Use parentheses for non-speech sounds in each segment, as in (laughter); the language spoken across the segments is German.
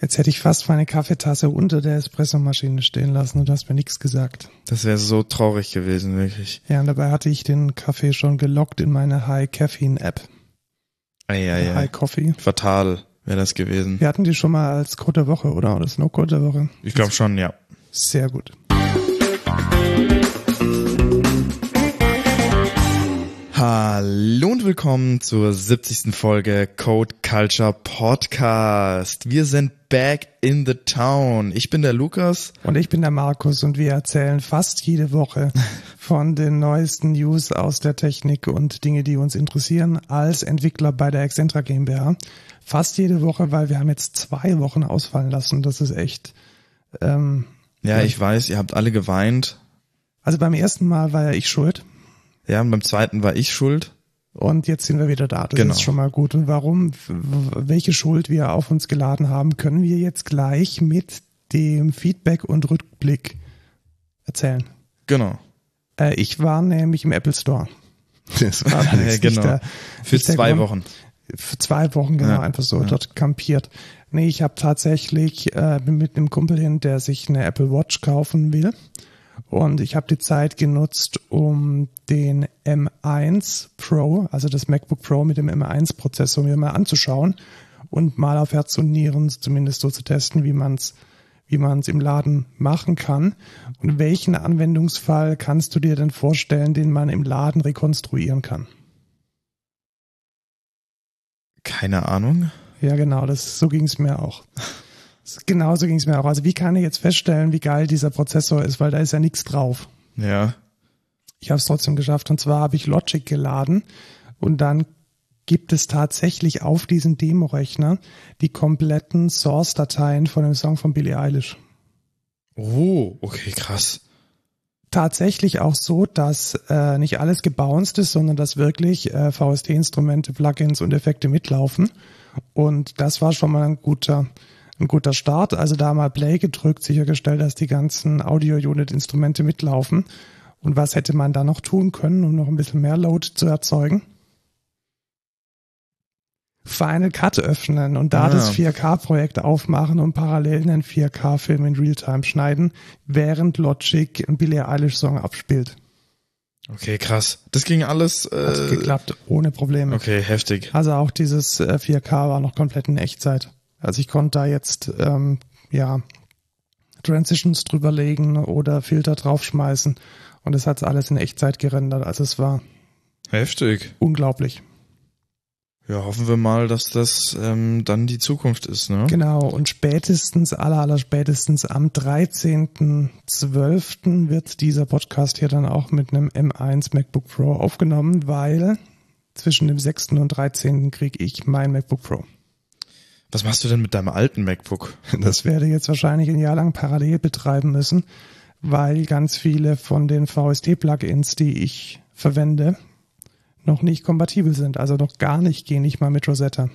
Jetzt hätte ich fast meine Kaffeetasse unter der Espressomaschine stehen lassen und du hast mir nichts gesagt. Das wäre so traurig gewesen, wirklich. Ja, und dabei hatte ich den Kaffee schon gelockt in meine High Caffeine App. Eieiei. High Coffee. Fatal wäre das gewesen. Wir hatten die schon mal als Code der Woche, oder? Oder Snow Code der Woche. Ich glaube schon, ja. Sehr gut. Hallo und willkommen zur 70. Folge Code Culture Podcast. Wir sind back in the town. Ich bin der Lukas. Und ich bin der Markus und wir erzählen fast jede Woche (laughs) von den neuesten News aus der Technik und Dinge, die uns interessieren als Entwickler bei der Excentra GmbH. Fast jede Woche, weil wir haben jetzt zwei Wochen ausfallen lassen. Das ist echt. Ähm, Ja, ich weiß, ihr habt alle geweint. also beim ersten Mal war ja ich schuld. Ja, und beim zweiten war ich schuld. Und jetzt sind wir wieder da. Das Genau. ist schon mal gut. Und warum, welche Schuld wir auf uns geladen haben, können wir jetzt gleich mit dem Feedback und Rückblick erzählen. Genau. Äh, ich war nämlich im Apple Store. Das (laughs) war Ja, genau. der, Für zwei. Wochen. Für zwei Wochen, genau, Ja, einfach so ja. dort kampiert. Nee, ich habe tatsächlich äh, bin mit einem Kumpel hin, der sich eine Apple Watch kaufen will. Und ich habe die Zeit genutzt, um den M1 Pro, also das MacBook Pro mit dem M1-Prozessor mir mal anzuschauen und mal auf Herz und Nieren zumindest so zu testen, wie man's wie man's im Laden machen kann. Und welchen Anwendungsfall kannst du dir denn vorstellen, den man im Laden rekonstruieren kann? Keine Ahnung. Ja, genau, das, so ging es mir auch. Genauso ging es mir auch. Also wie kann ich jetzt feststellen, wie geil dieser Prozessor ist, weil da ist ja nichts drauf. Ja. Ich habe es trotzdem geschafft und zwar habe ich Logic geladen und dann gibt es tatsächlich auf diesem Demo-Rechner die kompletten Source-Dateien von dem Song von Billie Eilish. Oh, okay, krass. Tatsächlich auch so, dass äh, nicht alles gebounced ist, sondern dass wirklich äh, VST-Instrumente, Plugins und Effekte mitlaufen. Und das war schon mal ein guter, ein guter Start. Also da mal Play gedrückt, sichergestellt, dass die ganzen Audio-Unit-Instrumente mitlaufen. Und was hätte man da noch tun können, um noch ein bisschen mehr Load zu erzeugen? Final Cut öffnen und da Ah. das 4K-Projekt aufmachen und parallel einen 4K-Film in Realtime schneiden, während Logic einen Billie Eilish-Song abspielt. Okay, krass. Das ging alles. Hat Äh, geklappt, ohne Probleme. okay, heftig. Also auch dieses äh, 4K war noch komplett in Echtzeit. Also ich konnte da jetzt ähm, ja Transitions drüberlegen oder Filter draufschmeißen und es hat alles in Echtzeit gerendert. Also es war Heftig. unglaublich. Ja, hoffen wir mal, dass das ähm, dann die Zukunft ist, ne? Genau, und spätestens, aller, aller spätestens am 13.12. wird dieser Podcast hier dann auch mit einem M1 MacBook Pro aufgenommen, weil zwischen dem 6. und 13. kriege ich mein MacBook Pro. Was machst du denn mit deinem alten MacBook? Das werde ich jetzt wahrscheinlich ein Jahr lang parallel betreiben müssen, weil ganz viele von den VST-Plugins, die ich verwende, noch nicht kompatibel sind. Also noch gar nicht gehen, nicht mal mit Rosetta.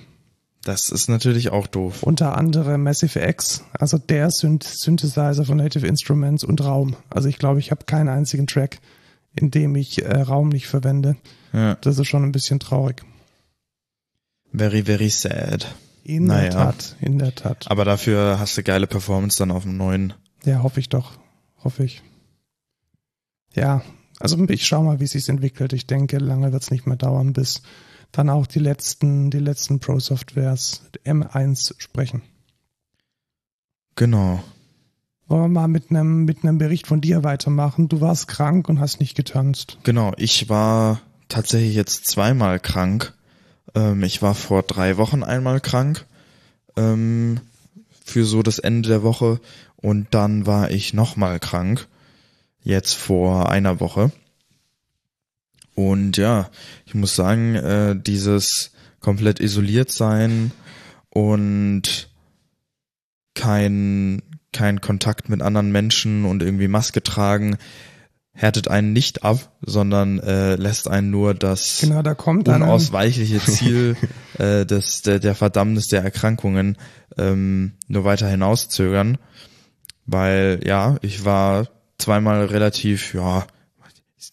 Das ist natürlich auch doof. Unter anderem Massive X, also der Synth Synthesizer von Native Instruments und Raum. Also ich glaube, ich habe keinen einzigen Track, in dem ich äh, Raum nicht verwende. Ja. Das ist schon ein bisschen traurig. Very, very sad. In Naja. der Tat, in der Tat. Aber dafür hast du geile Performance dann auf dem neuen. Ja, hoffe ich doch. Hoffe ich. Ja, also ich schau mal, wie es sich entwickelt. Ich denke, lange wird es nicht mehr dauern, bis dann auch die letzten, die letzten Pro-Softwares M1 sprechen. Genau. Wollen wir mal mit einem mit einem Bericht von dir weitermachen? Du warst krank und hast nicht getanzt. Genau. Ich war tatsächlich jetzt zweimal krank. Ähm, ich war vor drei Wochen einmal krank. Ähm, für so das Ende der Woche. Und dann war ich nochmal krank. Jetzt vor einer Woche. Und ja, ich muss sagen, äh, dieses komplett isoliert sein und kein, kein Kontakt mit anderen Menschen und irgendwie Maske tragen, härtet einen nicht ab, sondern äh, lässt einen nur das Genau, da kommt unausweichliche (laughs) Ziel äh, des, der, der Verdammnis der Erkrankungen ähm, nur weiter hinauszögern. Weil ja, ich war zweimal relativ, ja,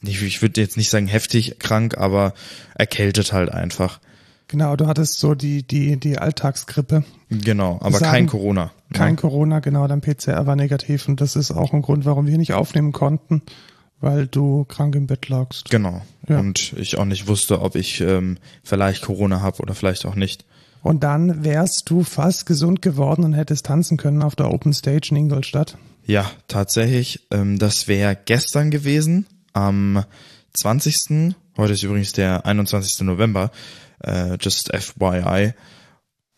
nicht, ich würde jetzt nicht sagen heftig krank, aber erkältet halt einfach. Genau, du hattest so die, die, die Alltagsgrippe. Genau, aber Sagen- kein Corona. Kein ja. Corona, genau, dein PCR war negativ und das ist auch ein Grund, warum wir nicht aufnehmen konnten, weil du krank im Bett lagst. Genau. Ja. Und ich auch nicht wusste, ob ich ähm, vielleicht Corona habe oder vielleicht auch nicht. Und dann wärst du fast gesund geworden und hättest tanzen können auf der Open Stage in Ingolstadt. Ja, tatsächlich. Ähm, das wäre gestern gewesen, am 20. Heute ist übrigens der 21. November, äh, just FYI.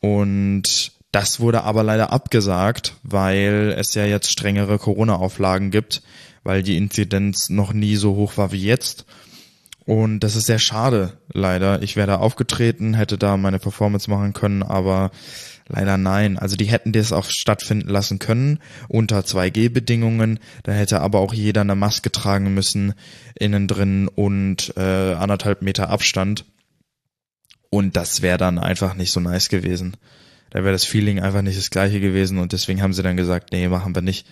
Und das wurde aber leider abgesagt, weil es ja jetzt strengere Corona-Auflagen gibt, weil die Inzidenz noch nie so hoch war wie jetzt. Und das ist sehr schade, leider. Ich wäre da aufgetreten, hätte da meine Performance machen können, aber leider nein. Also die hätten das auch stattfinden lassen können unter 2G-Bedingungen. Da hätte aber auch jeder eine Maske tragen müssen, innen drin und äh, anderthalb Meter Abstand. Und das wäre dann einfach nicht so nice gewesen. Da wäre das Feeling einfach nicht das gleiche gewesen und deswegen haben sie dann gesagt, nee, machen wir nicht.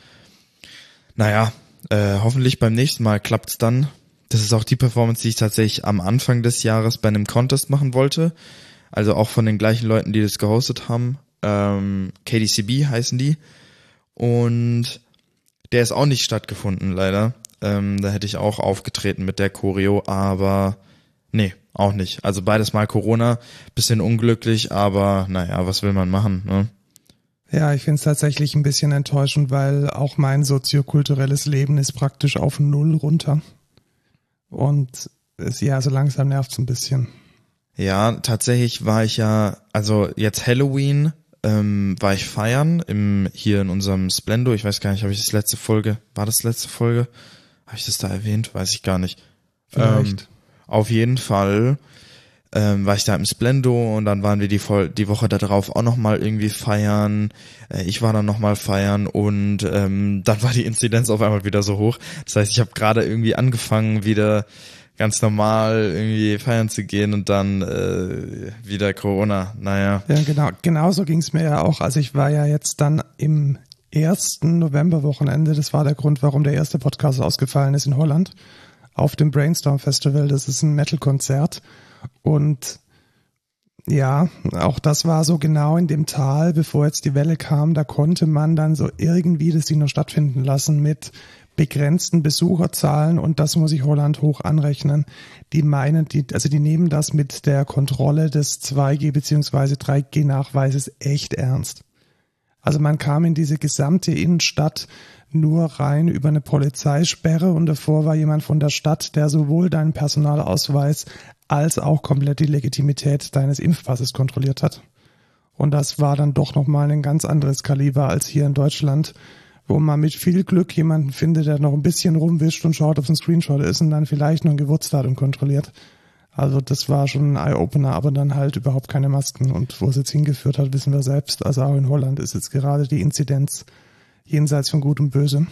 Naja, äh, hoffentlich beim nächsten Mal klappt's dann. Das ist auch die Performance, die ich tatsächlich am Anfang des Jahres bei einem Contest machen wollte. Also auch von den gleichen Leuten, die das gehostet haben. Ähm, KDCB heißen die. Und der ist auch nicht stattgefunden, leider. Ähm, da hätte ich auch aufgetreten mit der Choreo, aber nee, auch nicht. Also beides mal Corona, bisschen unglücklich, aber naja, was will man machen, ne? Ja, ich finde es tatsächlich ein bisschen enttäuschend, weil auch mein soziokulturelles Leben ist praktisch auf Null runter. Und es, ja, so langsam nervt's ein bisschen. Ja, tatsächlich war ich ja, also jetzt Halloween ähm, war ich feiern im hier in unserem Splendor. Ich weiß gar nicht, habe ich das letzte Folge, war das letzte Folge? Habe ich das da erwähnt? Weiß ich gar nicht. Vielleicht. Ähm, auf jeden Fall ähm, war ich da im Splendor und dann waren wir die, Vol die Woche darauf auch nochmal irgendwie feiern. Äh, ich war dann nochmal feiern und ähm, (laughs) dann war die Inzidenz auf einmal wieder so hoch. Das heißt, ich habe gerade irgendwie angefangen, wieder ganz normal irgendwie feiern zu gehen und dann äh, wieder Corona. Naja. Ja, genau, genauso ging's mir ja auch. Also ich war ja jetzt dann im ersten Novemberwochenende, das war der Grund, warum der erste Podcast ausgefallen ist in Holland, auf dem Brainstorm Festival. Das ist ein Metal-Konzert. Und ja, auch das war so genau in dem Tal, bevor jetzt die Welle kam, da konnte man dann so irgendwie das Ding noch stattfinden lassen mit begrenzten Besucherzahlen und das muss ich Holland hoch anrechnen. Die meinen, die, also die nehmen das mit der Kontrolle des 2G beziehungsweise 3G Nachweises echt ernst. Also man kam in diese gesamte Innenstadt nur rein über eine Polizeisperre und davor war jemand von der Stadt, der sowohl deinen Personalausweis als auch komplett die Legitimität deines Impfpasses kontrolliert hat. Und das war dann doch nochmal ein ganz anderes Kaliber als hier in Deutschland, wo man mit viel Glück jemanden findet, der noch ein bisschen rumwischt und schaut, ob es ein Screenshot ist und dann vielleicht noch ein Geburtsdatum kontrolliert. Also das war schon ein Eye-Opener, aber dann halt überhaupt keine Masken. Und wo es jetzt hingeführt hat, wissen wir selbst. Also auch in Holland ist jetzt gerade die Inzidenz jenseits von Gut und Böse.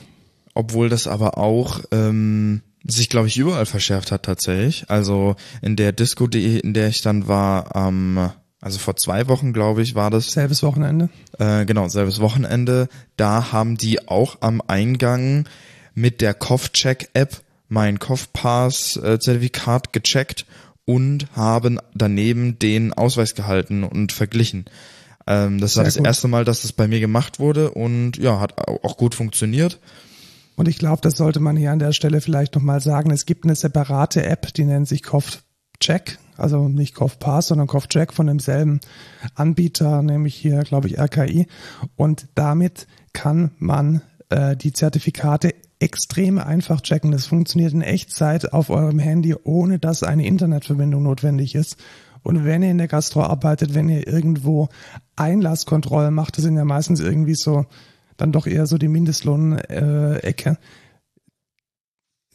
Obwohl das aber auch ähm, sich, glaube ich, überall verschärft hat tatsächlich. Also in der Disco, die, in der ich dann war, am, also vor zwei Wochen, glaube ich, war das. Selbes Wochenende. Äh, genau, selbes Wochenende. Da haben die auch am Eingang mit der Kopfcheck-App mein Kopfpass-Zertifikat gecheckt und haben daneben den Ausweis gehalten und verglichen. Ähm, das war Sehr das gut. erste Mal, dass das bei mir gemacht wurde und ja, hat au- auch gut funktioniert. Und ich glaube, das sollte man hier an der Stelle vielleicht nochmal sagen. Es gibt eine separate App, die nennt sich CoffCheck. Also nicht CoffPass, sondern CoffCheck von demselben Anbieter, nämlich hier, glaube ich, RKI. Und damit kann man äh, die Zertifikate extrem einfach checken. Das funktioniert in Echtzeit auf eurem Handy, ohne dass eine Internetverbindung notwendig ist. Und wenn ihr in der Gastro arbeitet, wenn ihr irgendwo Einlasskontrollen macht, das sind ja meistens irgendwie so dann doch eher so die Mindestlohn-Ecke.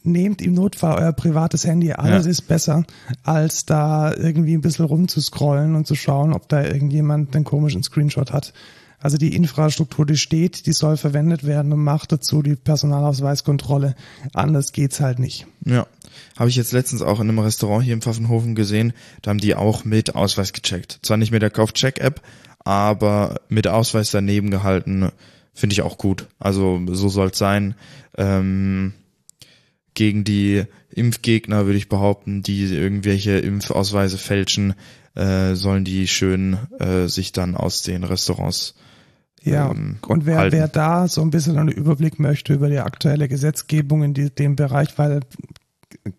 Nehmt im Notfall euer privates Handy, alles Ja. ist besser, als da irgendwie ein bisschen rumzuscrollen und zu schauen, ob da irgendjemand einen komischen Screenshot hat. Also die Infrastruktur, die steht, die soll verwendet werden und macht dazu die Personalausweiskontrolle. Anders geht's halt nicht. Ja, habe ich jetzt letztens auch in einem Restaurant hier im Pfaffenhofen gesehen, da haben die auch mit Ausweis gecheckt. Zwar nicht mit der Kauf-Check-App, aber mit Ausweis daneben gehalten, finde ich auch gut. Also so soll's sein. Ähm, gegen die Impfgegner würde ich behaupten, die irgendwelche Impfausweise fälschen, äh, sollen die schön äh, sich dann aus den Restaurants ja, ähm, und wer, wer da so ein bisschen einen Überblick möchte über die aktuelle Gesetzgebung in die, dem Bereich, weil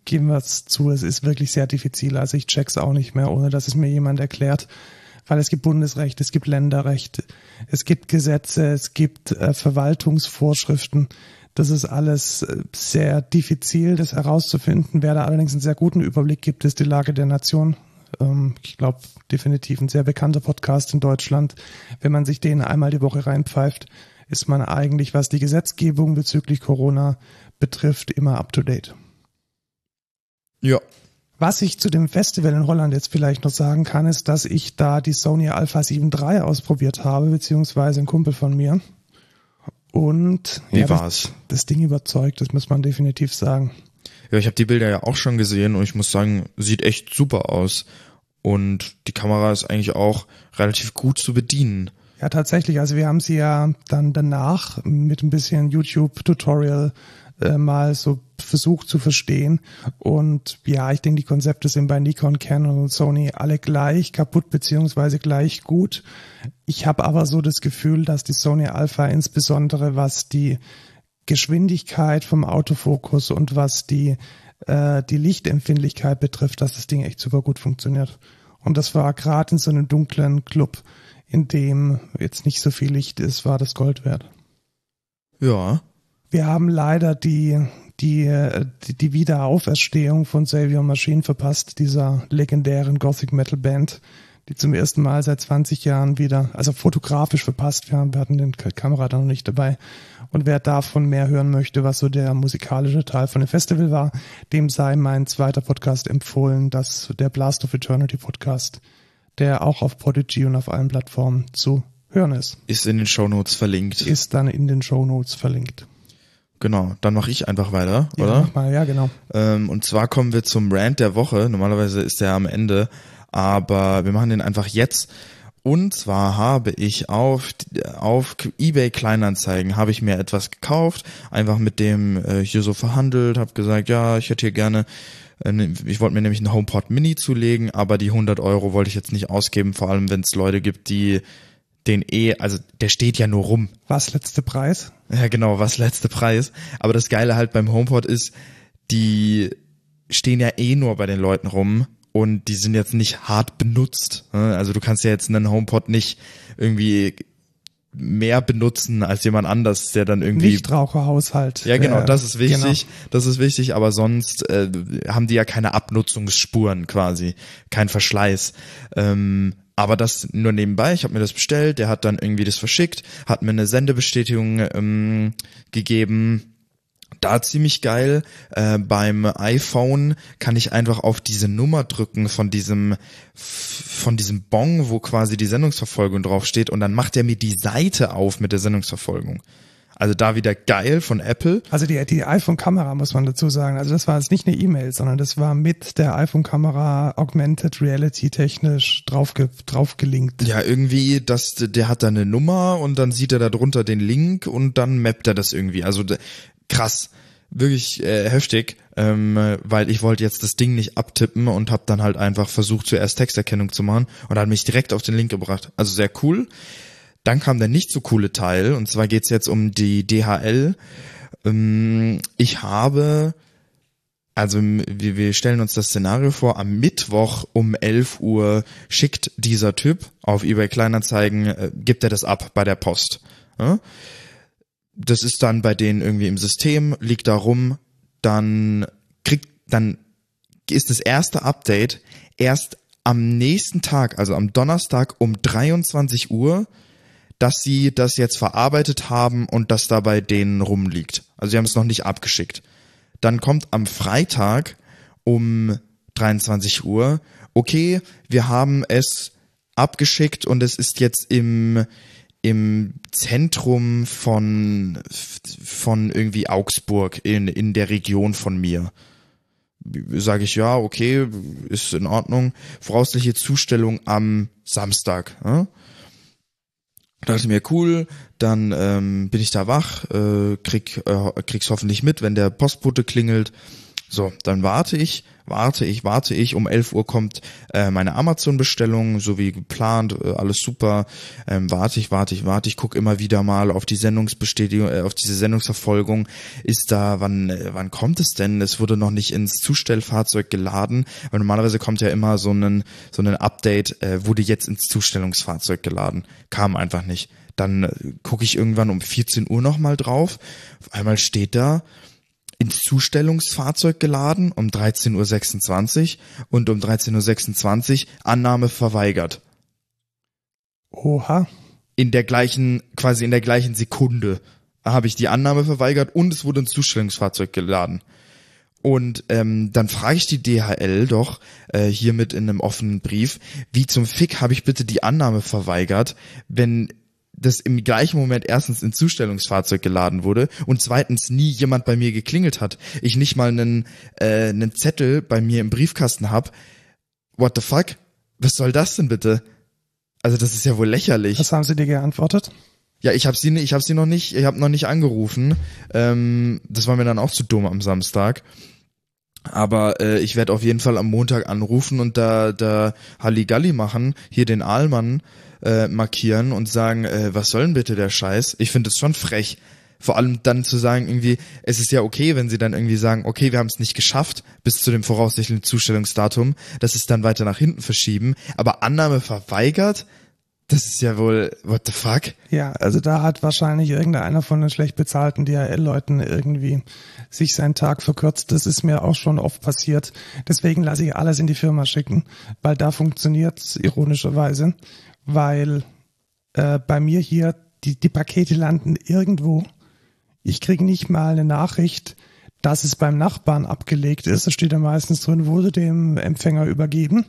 geben wir es zu, es ist wirklich sehr diffizil. Also ich check's auch nicht mehr, ohne dass es mir jemand erklärt. Weil es gibt Bundesrecht, es gibt Länderrecht, es gibt Gesetze, es gibt äh, Verwaltungsvorschriften. Das ist alles äh, sehr diffizil, das herauszufinden. Wer da allerdings einen sehr guten Überblick gibt, ist die Lage der Nation. Ähm, ich glaube, definitiv ein sehr bekannter Podcast in Deutschland. Wenn man sich den einmal die Woche reinpfeift, ist man eigentlich, was die Gesetzgebung bezüglich Corona betrifft, immer up to date. Ja. Was ich zu dem Festival in Holland jetzt vielleicht noch sagen kann, ist, dass ich da die Sony Alpha 7 III ausprobiert habe, beziehungsweise ein Kumpel von mir. Und wie ja, war's? Das, das Ding überzeugt, das muss man definitiv sagen. Ja, ich habe die Bilder ja auch schon gesehen und ich muss sagen, sieht echt super aus. Und die Kamera ist eigentlich auch relativ gut zu bedienen. Ja, tatsächlich. Also wir haben sie ja dann danach mit ein bisschen YouTube-Tutorial äh, mal so versucht zu verstehen. Und ja, ich denke, die Konzepte sind bei Nikon, Canon und Sony alle gleich kaputt beziehungsweise gleich gut. Ich habe aber so das Gefühl, dass die Sony Alpha insbesondere was die Geschwindigkeit vom Autofokus und was die äh, die Lichtempfindlichkeit betrifft, dass das Ding echt super gut funktioniert. Und das war gerade in so einem dunklen Club, in dem jetzt nicht so viel Licht ist, war das Gold wert. Ja, wir haben leider die, die, die Wiederauferstehung von Xavier Machine verpasst, dieser legendären Gothic Metal Band, die zum ersten Mal seit 20 Jahren wieder, also fotografisch verpasst. Wir, haben, wir hatten den Kamera da noch nicht dabei. Und wer davon mehr hören möchte, was so der musikalische Teil von dem Festival war, dem sei mein zweiter Podcast empfohlen, das der Blast of Eternity Podcast, der auch auf Prodigy und auf allen Plattformen zu hören ist. Ist in den Show Notes verlinkt. Ist dann in den Show Notes verlinkt. Genau, dann mache ich einfach weiter, ja, oder? Mach mal, ja, genau. Ähm, und zwar kommen wir zum Rant der Woche. Normalerweise ist der am Ende, aber wir machen den einfach jetzt. Und zwar habe ich auf, auf eBay Kleinanzeigen habe ich mir etwas gekauft, einfach mit dem äh, hier so verhandelt, habe gesagt, ja, ich hätte hier gerne, äh, ne, ich wollte mir nämlich einen HomePod Mini zulegen, aber die 100 Euro wollte ich jetzt nicht ausgeben, vor allem wenn es Leute gibt, die den eh, also der steht ja nur rum. Was letzte Preis? Ja, genau, was letzte Preis. Aber das Geile halt beim HomePod ist, die stehen ja eh nur bei den Leuten rum und die sind jetzt nicht hart benutzt. Ne? Also du kannst ja jetzt einen HomePod nicht irgendwie mehr benutzen als jemand anders, der dann irgendwie Nichtraucherhaushalt. Ja, genau, das ist wichtig. Genau. Das ist wichtig, aber sonst äh, haben die ja keine Abnutzungsspuren quasi, kein Verschleiß. Ähm, aber das nur nebenbei, ich habe mir das bestellt, der hat dann irgendwie das verschickt, hat mir eine Sendebestätigung ähm, gegeben. Da ziemlich geil. Äh, beim iPhone kann ich einfach auf diese Nummer drücken von diesem von diesem Bong, wo quasi die Sendungsverfolgung draufsteht, und dann macht er mir die Seite auf mit der Sendungsverfolgung. Also da wieder geil von Apple. Also die, die iPhone-Kamera muss man dazu sagen. Also das war jetzt nicht eine E-Mail, sondern das war mit der iPhone-Kamera Augmented Reality technisch draufge, draufgelinkt. Ja, irgendwie, das, der hat da eine Nummer und dann sieht er da drunter den Link und dann mappt er das irgendwie. Also krass, wirklich äh, heftig, ähm, weil ich wollte jetzt das Ding nicht abtippen und habe dann halt einfach versucht zuerst Texterkennung zu machen und hat mich direkt auf den Link gebracht. Also sehr cool. Dann kam der nicht so coole Teil, und zwar geht's jetzt um die DHL. Ähm, ich habe, also wir, wir stellen uns das Szenario vor, am Mittwoch um 11 Uhr schickt dieser Typ auf eBay Kleinanzeigen, äh, gibt er das ab bei der Post. Das ist dann bei denen irgendwie im System, liegt da rum, dann kriegt, dann ist das erste Update erst am nächsten Tag, also am Donnerstag um 23 Uhr dass sie das jetzt verarbeitet haben und das da bei denen rumliegt. Also sie haben es noch nicht abgeschickt. Dann kommt am Freitag um 23 Uhr, okay, wir haben es abgeschickt und es ist jetzt im im Zentrum von von irgendwie Augsburg in in der Region von mir. Sage ich ja, okay, ist in Ordnung. Voraussichtliche Zustellung am Samstag. Ja? dachte ich mir, cool, dann ähm, bin ich da wach, äh, krieg, äh, krieg's hoffentlich mit, wenn der Postbote klingelt So, dann warte ich, warte ich, warte ich. Um 11 Uhr kommt äh, meine Amazon-Bestellung, so wie geplant, äh, alles super. Ähm, warte ich, warte ich, warte ich, guck immer wieder mal auf die Sendungsbestätigung, äh, auf diese Sendungsverfolgung. Ist da, wann, äh, wann kommt es denn? Es wurde noch nicht ins Zustellfahrzeug geladen, weil normalerweise kommt ja immer so ein so ein Update, äh, wurde jetzt ins Zustellungsfahrzeug geladen. Kam einfach nicht. Dann äh, gucke ich irgendwann um 14 Uhr nochmal drauf. Auf einmal steht da, ins Zustellungsfahrzeug geladen um 13.26 Uhr und um 13.26 Uhr Annahme verweigert. Oha. In der gleichen, quasi in der gleichen Sekunde habe ich die Annahme verweigert und es wurde ins Zustellungsfahrzeug geladen. Und ähm, dann frage ich die DHL doch äh, hiermit in einem offenen Brief, wie zum Fick habe ich bitte die Annahme verweigert, wenn das im gleichen Moment erstens ins Zustellungsfahrzeug geladen wurde und zweitens nie jemand bei mir geklingelt hat. Ich nicht mal einen, äh, einen Zettel bei mir im Briefkasten hab. What the fuck? Was soll das denn bitte? Also das ist ja wohl lächerlich. Was haben sie dir geantwortet? Ja, ich habe sie, ich habe sie noch nicht, ich habe noch nicht angerufen. Ähm, das war mir dann auch zu dumm am Samstag. Aber äh, ich werde auf jeden Fall am Montag anrufen und da da Halligalli machen, hier den Aalmann äh, markieren und sagen, äh, was soll denn bitte der Scheiß? Ich finde es schon frech. Vor allem dann zu sagen, irgendwie, es ist ja okay, wenn sie dann irgendwie sagen, okay, wir haben es nicht geschafft bis zu dem voraussichtlichen Zustellungsdatum, dass es dann weiter nach hinten verschieben, aber Annahme verweigert, das ist ja wohl, what the fuck? Ja, also da hat wahrscheinlich irgendeiner von den schlecht bezahlten DHL-Leuten irgendwie sich seinen Tag verkürzt. Das ist mir auch schon oft passiert. Deswegen lasse ich alles in die Firma schicken, weil da funktioniert's ironischerweise, weil äh, bei mir hier die, die Pakete landen irgendwo. Ich kriege nicht mal eine Nachricht, dass es beim Nachbarn abgelegt ist. Da steht ja meistens drin, wurde dem Empfänger übergeben.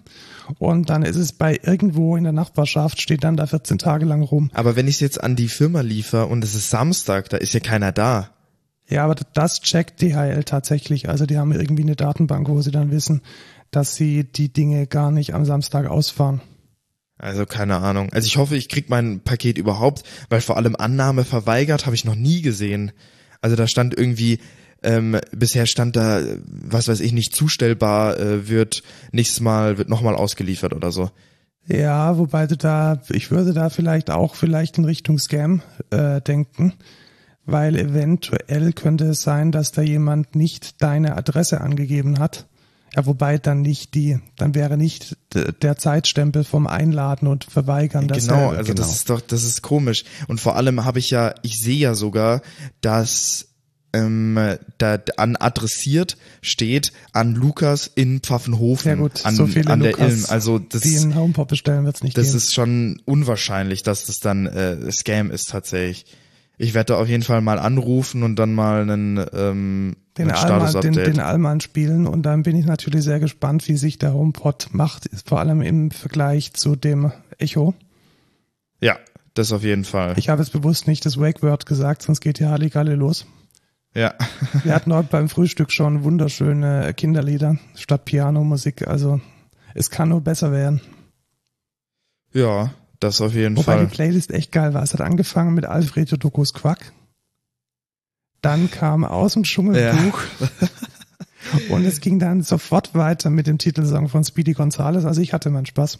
Und dann ist es bei irgendwo in der Nachbarschaft, steht dann da 14 Tage lang rum. Aber wenn ich es jetzt an die Firma liefere und es ist Samstag, da ist ja keiner da. Ja, aber das checkt DHL tatsächlich. Also die haben irgendwie eine Datenbank, wo sie dann wissen, dass sie die Dinge gar nicht am Samstag ausfahren. Also keine Ahnung. Also ich hoffe, ich krieg mein Paket überhaupt, weil vor allem Annahme verweigert habe ich noch nie gesehen. Also da stand irgendwie ähm, bisher stand da, was weiß ich, nicht zustellbar, äh, wird nächstes Mal, wird nochmal ausgeliefert oder so. Ja, wobei du da, ich würde da vielleicht auch vielleicht in Richtung Scam äh, denken, weil eventuell könnte es sein, dass da jemand nicht deine Adresse angegeben hat. Ja, wobei dann nicht die, dann wäre nicht der Zeitstempel vom Einladen und Verweigern das. Genau, also genau. das ist doch, das ist komisch. Und vor allem habe ich ja, ich sehe ja sogar, dass ähm, da an adressiert steht an Lukas in Pfaffenhofen. Ja gut, an, so viele an Lukas, der Ilm. Also das, die in Homepop bestellen wird's nicht Das geben. ist schon unwahrscheinlich, dass das dann äh, Scam ist tatsächlich. Ich werde da auf jeden Fall mal anrufen und dann mal einen, ähm, den Allmann, den, den Allmann spielen und dann bin ich natürlich sehr gespannt, wie sich der HomePod macht, vor allem im Vergleich zu dem Echo. Ja, das auf jeden Fall. Ich habe es bewusst nicht das Wake Word gesagt, sonst geht hier Halligalle los. Ja. Wir hatten heute beim Frühstück schon wunderschöne Kinderlieder statt Pianomusik. Also es kann nur besser werden. Ja, das auf jeden Wobei Fall. die Playlist echt geil war. Es hat angefangen mit Alfredo Dokus Quack. Dann kam aus dem Dschungelbuch. Ja. (laughs) Und es ging dann sofort weiter mit dem Titelsong von Speedy Gonzales. Also ich hatte meinen Spaß.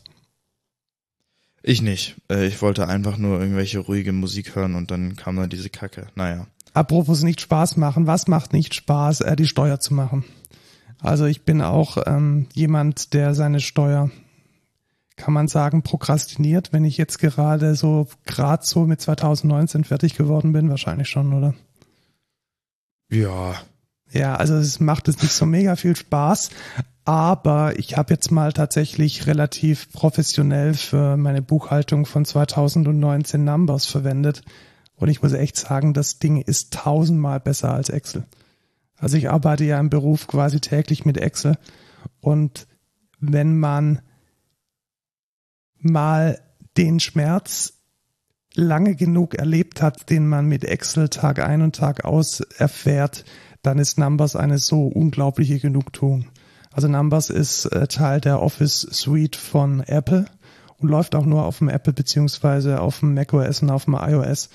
Ich nicht. Äh, ich wollte einfach nur irgendwelche ruhige Musik hören und dann kam dann diese Kacke. Naja. Apropos nicht Spaß machen, was macht nicht Spaß, äh, die Steuer zu machen? Also ich bin auch ähm, jemand, der seine Steuer, kann man sagen, prokrastiniert, wenn ich jetzt gerade so, gerade so mit 2019 fertig geworden bin, wahrscheinlich schon, oder? Ja. Ja, also es macht es nicht so mega viel Spaß, aber ich habe jetzt mal tatsächlich relativ professionell für meine Buchhaltung von 2019 Numbers verwendet und ich muss echt sagen, das Ding ist tausendmal besser als Excel. Also ich arbeite ja im Beruf quasi täglich mit Excel. Und wenn man mal den Schmerz lange genug erlebt hat, den man mit Excel Tag ein und Tag aus erfährt, dann ist Numbers eine so unglaubliche Genugtuung. Also Numbers ist äh, Teil der Office Suite von Apple und läuft auch nur auf dem Apple beziehungsweise auf dem macOS und auf dem iOS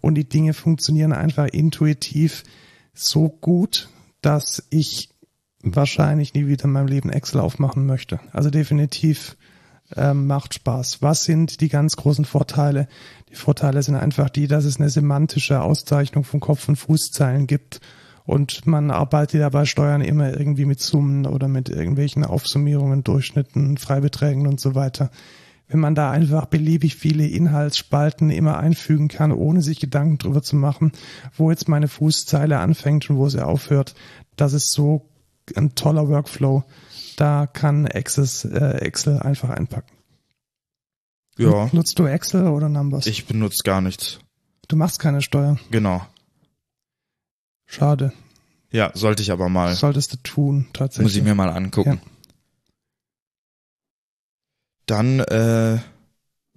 und die Dinge funktionieren einfach intuitiv so gut, dass ich wahrscheinlich nie wieder in meinem Leben Excel aufmachen möchte. Also definitiv ähm, macht Spaß. Was sind die ganz großen Vorteile? Die Vorteile sind einfach die, dass es eine semantische Auszeichnung von Kopf- und Fußzeilen gibt und man arbeitet ja bei Steuern immer irgendwie mit Summen oder mit irgendwelchen Aufsummierungen, Durchschnitten, Freibeträgen und so weiter. Wenn man da einfach beliebig viele Inhaltsspalten immer einfügen kann, ohne sich Gedanken drüber zu machen, wo jetzt meine Fußzeile anfängt und wo sie aufhört, das ist so ein toller Workflow. Da kann Access, äh, Excel einfach einpacken. Ja. Nutzt du Excel oder Numbers? Ich benutze gar nichts. Du machst keine Steuer. Genau. Schade. Ja, sollte ich aber mal. Solltest du tun, tatsächlich. Muss ich mir mal angucken. Ja. Dann äh,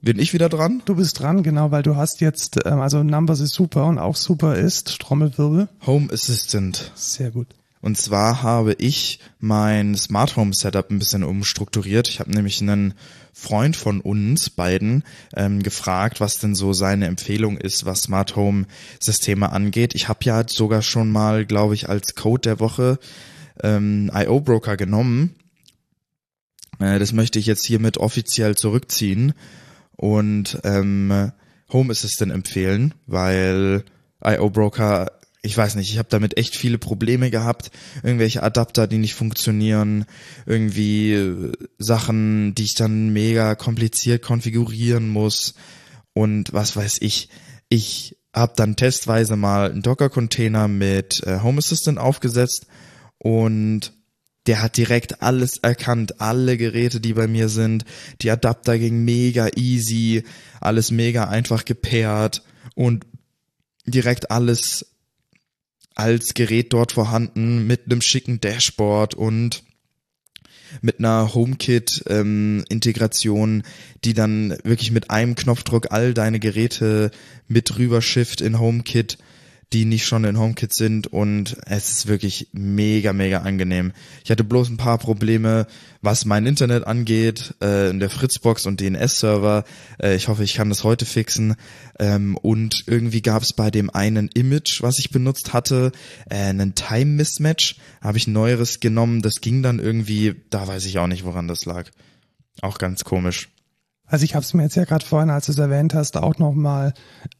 bin ich wieder dran. Du bist dran, genau, weil du hast jetzt, ähm, also Numbers ist super und auch super ist Trommelwirbel. Home Assistant. Sehr gut. Und zwar habe ich mein Smart Home Setup ein bisschen umstrukturiert. Ich habe nämlich einen Freund von uns beiden ähm, gefragt, was denn so seine Empfehlung ist, was Smart Home Systeme angeht. Ich habe ja sogar schon mal, glaube ich, als Code der Woche ähm, IO Broker genommen. Äh, das möchte ich jetzt hiermit offiziell zurückziehen und ähm, Home Assistant empfehlen, weil IO Broker ich weiß nicht, ich habe damit echt viele Probleme gehabt. Irgendwelche Adapter, die nicht funktionieren, irgendwie äh, Sachen, die ich dann mega kompliziert konfigurieren muss und was weiß ich. Ich habe dann testweise mal einen Docker-Container mit äh, Home Assistant aufgesetzt und der hat direkt alles erkannt, alle Geräte, die bei mir sind. Die Adapter ging mega easy, alles mega einfach gepaart und direkt alles als Gerät dort vorhanden mit einem schicken Dashboard und mit einer HomeKit-Integration, ähm, die dann wirklich mit einem Knopfdruck all deine Geräte mit rüber shift in HomeKit die nicht schon in HomeKit sind und es ist wirklich mega, mega angenehm. Ich hatte bloß ein paar Probleme, was mein Internet angeht, äh, in der Fritzbox und DNS-Server. Äh, ich hoffe, ich kann das heute fixen. Ähm, und irgendwie gab es bei dem einen Image, was ich benutzt hatte, äh, einen Time-Mismatch. Habe ich ein neueres genommen, das ging dann irgendwie, da weiß ich auch nicht, woran das lag. Auch ganz komisch. Also ich habe es mir jetzt ja gerade vorhin, als du es erwähnt hast, auch nochmal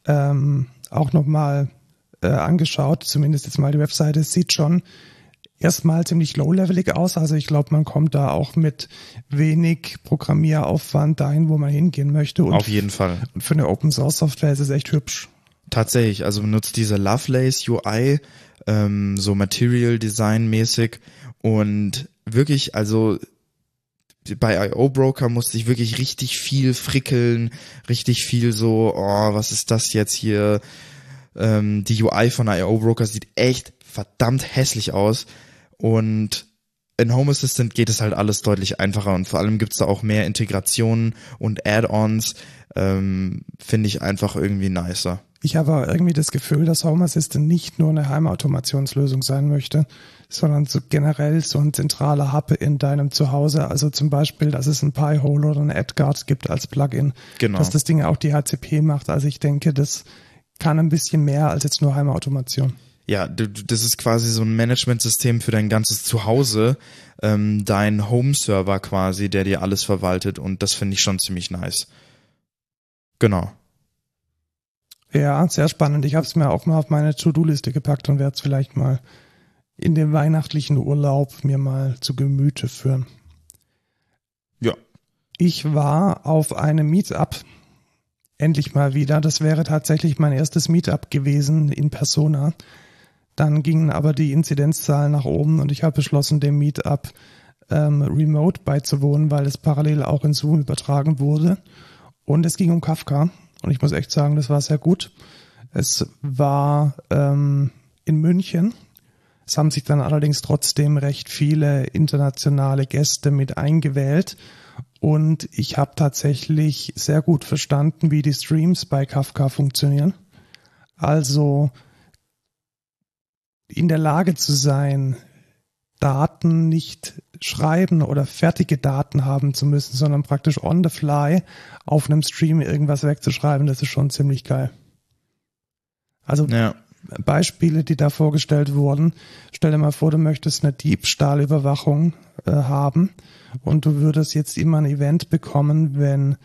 ähm, auch noch mal äh, angeschaut, zumindest jetzt mal die Webseite, sieht schon erstmal ziemlich low-levelig aus. Also ich glaube, man kommt da auch mit wenig Programmieraufwand dahin, wo man hingehen möchte. Und Auf jeden Fall. Und für eine Open Source Software ist es echt hübsch. Tatsächlich, also benutzt diese Lovelace UI, ähm, so Material Design mäßig und wirklich, also bei IO Broker musste ich wirklich richtig viel frickeln, richtig viel so, oh, was ist das jetzt hier? Ähm, die UI von IO Broker sieht echt verdammt hässlich aus und in Home Assistant geht es halt alles deutlich einfacher und vor allem gibt's da auch mehr Integrationen und Add-ons, ähm, finde ich einfach irgendwie nicer. Ich habe irgendwie das Gefühl, dass Home Assistant nicht nur eine Heimautomationslösung sein möchte, sondern so generell so ein zentraler Hub in deinem Zuhause. Also zum Beispiel, dass es ein Pi-Hole oder ein AdGuard gibt als Plugin. Genau. Dass das Ding auch die HCP macht. Also ich denke, das kann ein bisschen mehr als jetzt nur Heimautomation. Ja, das ist quasi so ein Managementsystem für dein ganzes Zuhause, ähm, dein Home-Server quasi, der dir alles verwaltet und das finde ich schon ziemlich nice. Genau. Ja, sehr spannend. Ich habe es mir auch mal auf meine To-Do-Liste gepackt und werde es vielleicht mal in dem weihnachtlichen Urlaub mir mal zu Gemüte führen. Ja. Ich war auf einem Meetup endlich mal wieder. Das wäre tatsächlich mein erstes Meetup gewesen in Persona. Dann gingen aber die Inzidenzzahlen nach oben und ich habe beschlossen, dem Meetup ähm, remote beizuwohnen, weil es parallel auch in Zoom übertragen wurde. Und es ging um Kafka. Und ich muss echt sagen, das war sehr gut. Es war ähm, in München. Es haben sich dann allerdings trotzdem recht viele internationale Gäste mit eingewählt. Und ich habe tatsächlich sehr gut verstanden, wie die Streams bei Kafka funktionieren. Also in der Lage zu sein, Daten nicht schreiben oder fertige Daten haben zu müssen, sondern praktisch on the fly auf einem Stream irgendwas wegzuschreiben, das ist schon ziemlich geil. Also ja. Beispiele, die da vorgestellt wurden. Stell dir mal vor, du möchtest eine Diebstahlüberwachung äh, haben und du würdest jetzt immer ein Event bekommen, wenn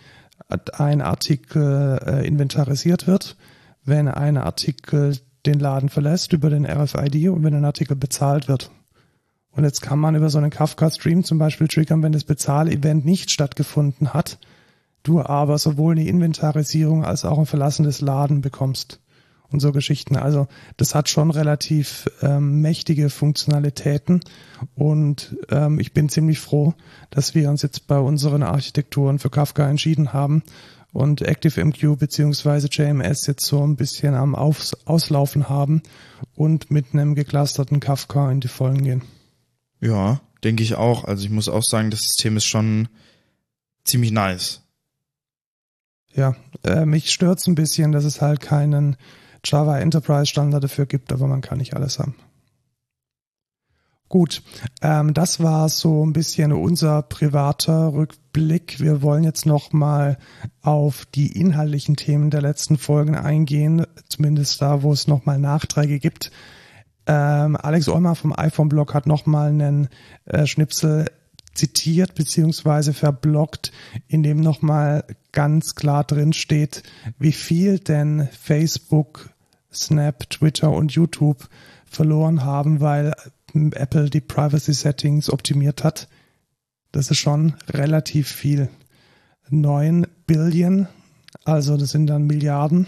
ein Artikel äh, inventarisiert wird, wenn ein Artikel den Laden verlässt über den RFID und wenn ein Artikel bezahlt wird. Und jetzt kann man über so einen Kafka-Stream zum Beispiel triggern, wenn das Bezahlevent nicht stattgefunden hat, du aber sowohl eine Inventarisierung als auch ein Verlassen des Laden bekommst und so Geschichten. Also das hat schon relativ ähm, mächtige Funktionalitäten und ähm, ich bin ziemlich froh, dass wir uns jetzt bei unseren Architekturen für Kafka entschieden haben und ActiveMQ beziehungsweise JMS jetzt so ein bisschen am Aufs Auslaufen haben und mit einem geclusterten Kafka in die Vollen gehen. Ja, denke ich auch. Also ich muss auch sagen, das System ist schon ziemlich nice. Ja, äh, mich stört's ein bisschen, dass es halt keinen Java Enterprise Standard dafür gibt, aber man kann nicht alles haben. Gut, ähm, das war so ein bisschen unser privater Rückblick. Wir wollen jetzt noch mal auf die inhaltlichen Themen der letzten Folgen eingehen, zumindest da, wo es noch mal Nachträge gibt. Ähm, Alex Olmer vom iPhone-Blog hat noch mal einen äh, Schnipsel zitiert beziehungsweise verblockt, in dem nochmal ganz klar drin steht, wie viel denn Facebook, Snap, Twitter und YouTube verloren haben, weil Apple die Privacy Settings optimiert hat. Das ist schon relativ viel. 9 Billion, also das sind dann Milliarden.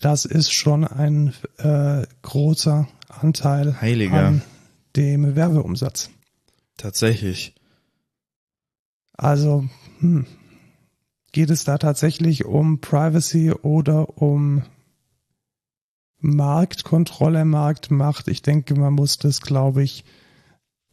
Das ist schon ein äh, großer Anteil Heiliger. an dem Werbeumsatz. Tatsächlich. Also hm, geht es da tatsächlich um Privacy oder um Marktkontrolle, Marktmacht? Ich denke, man muss das, glaube ich,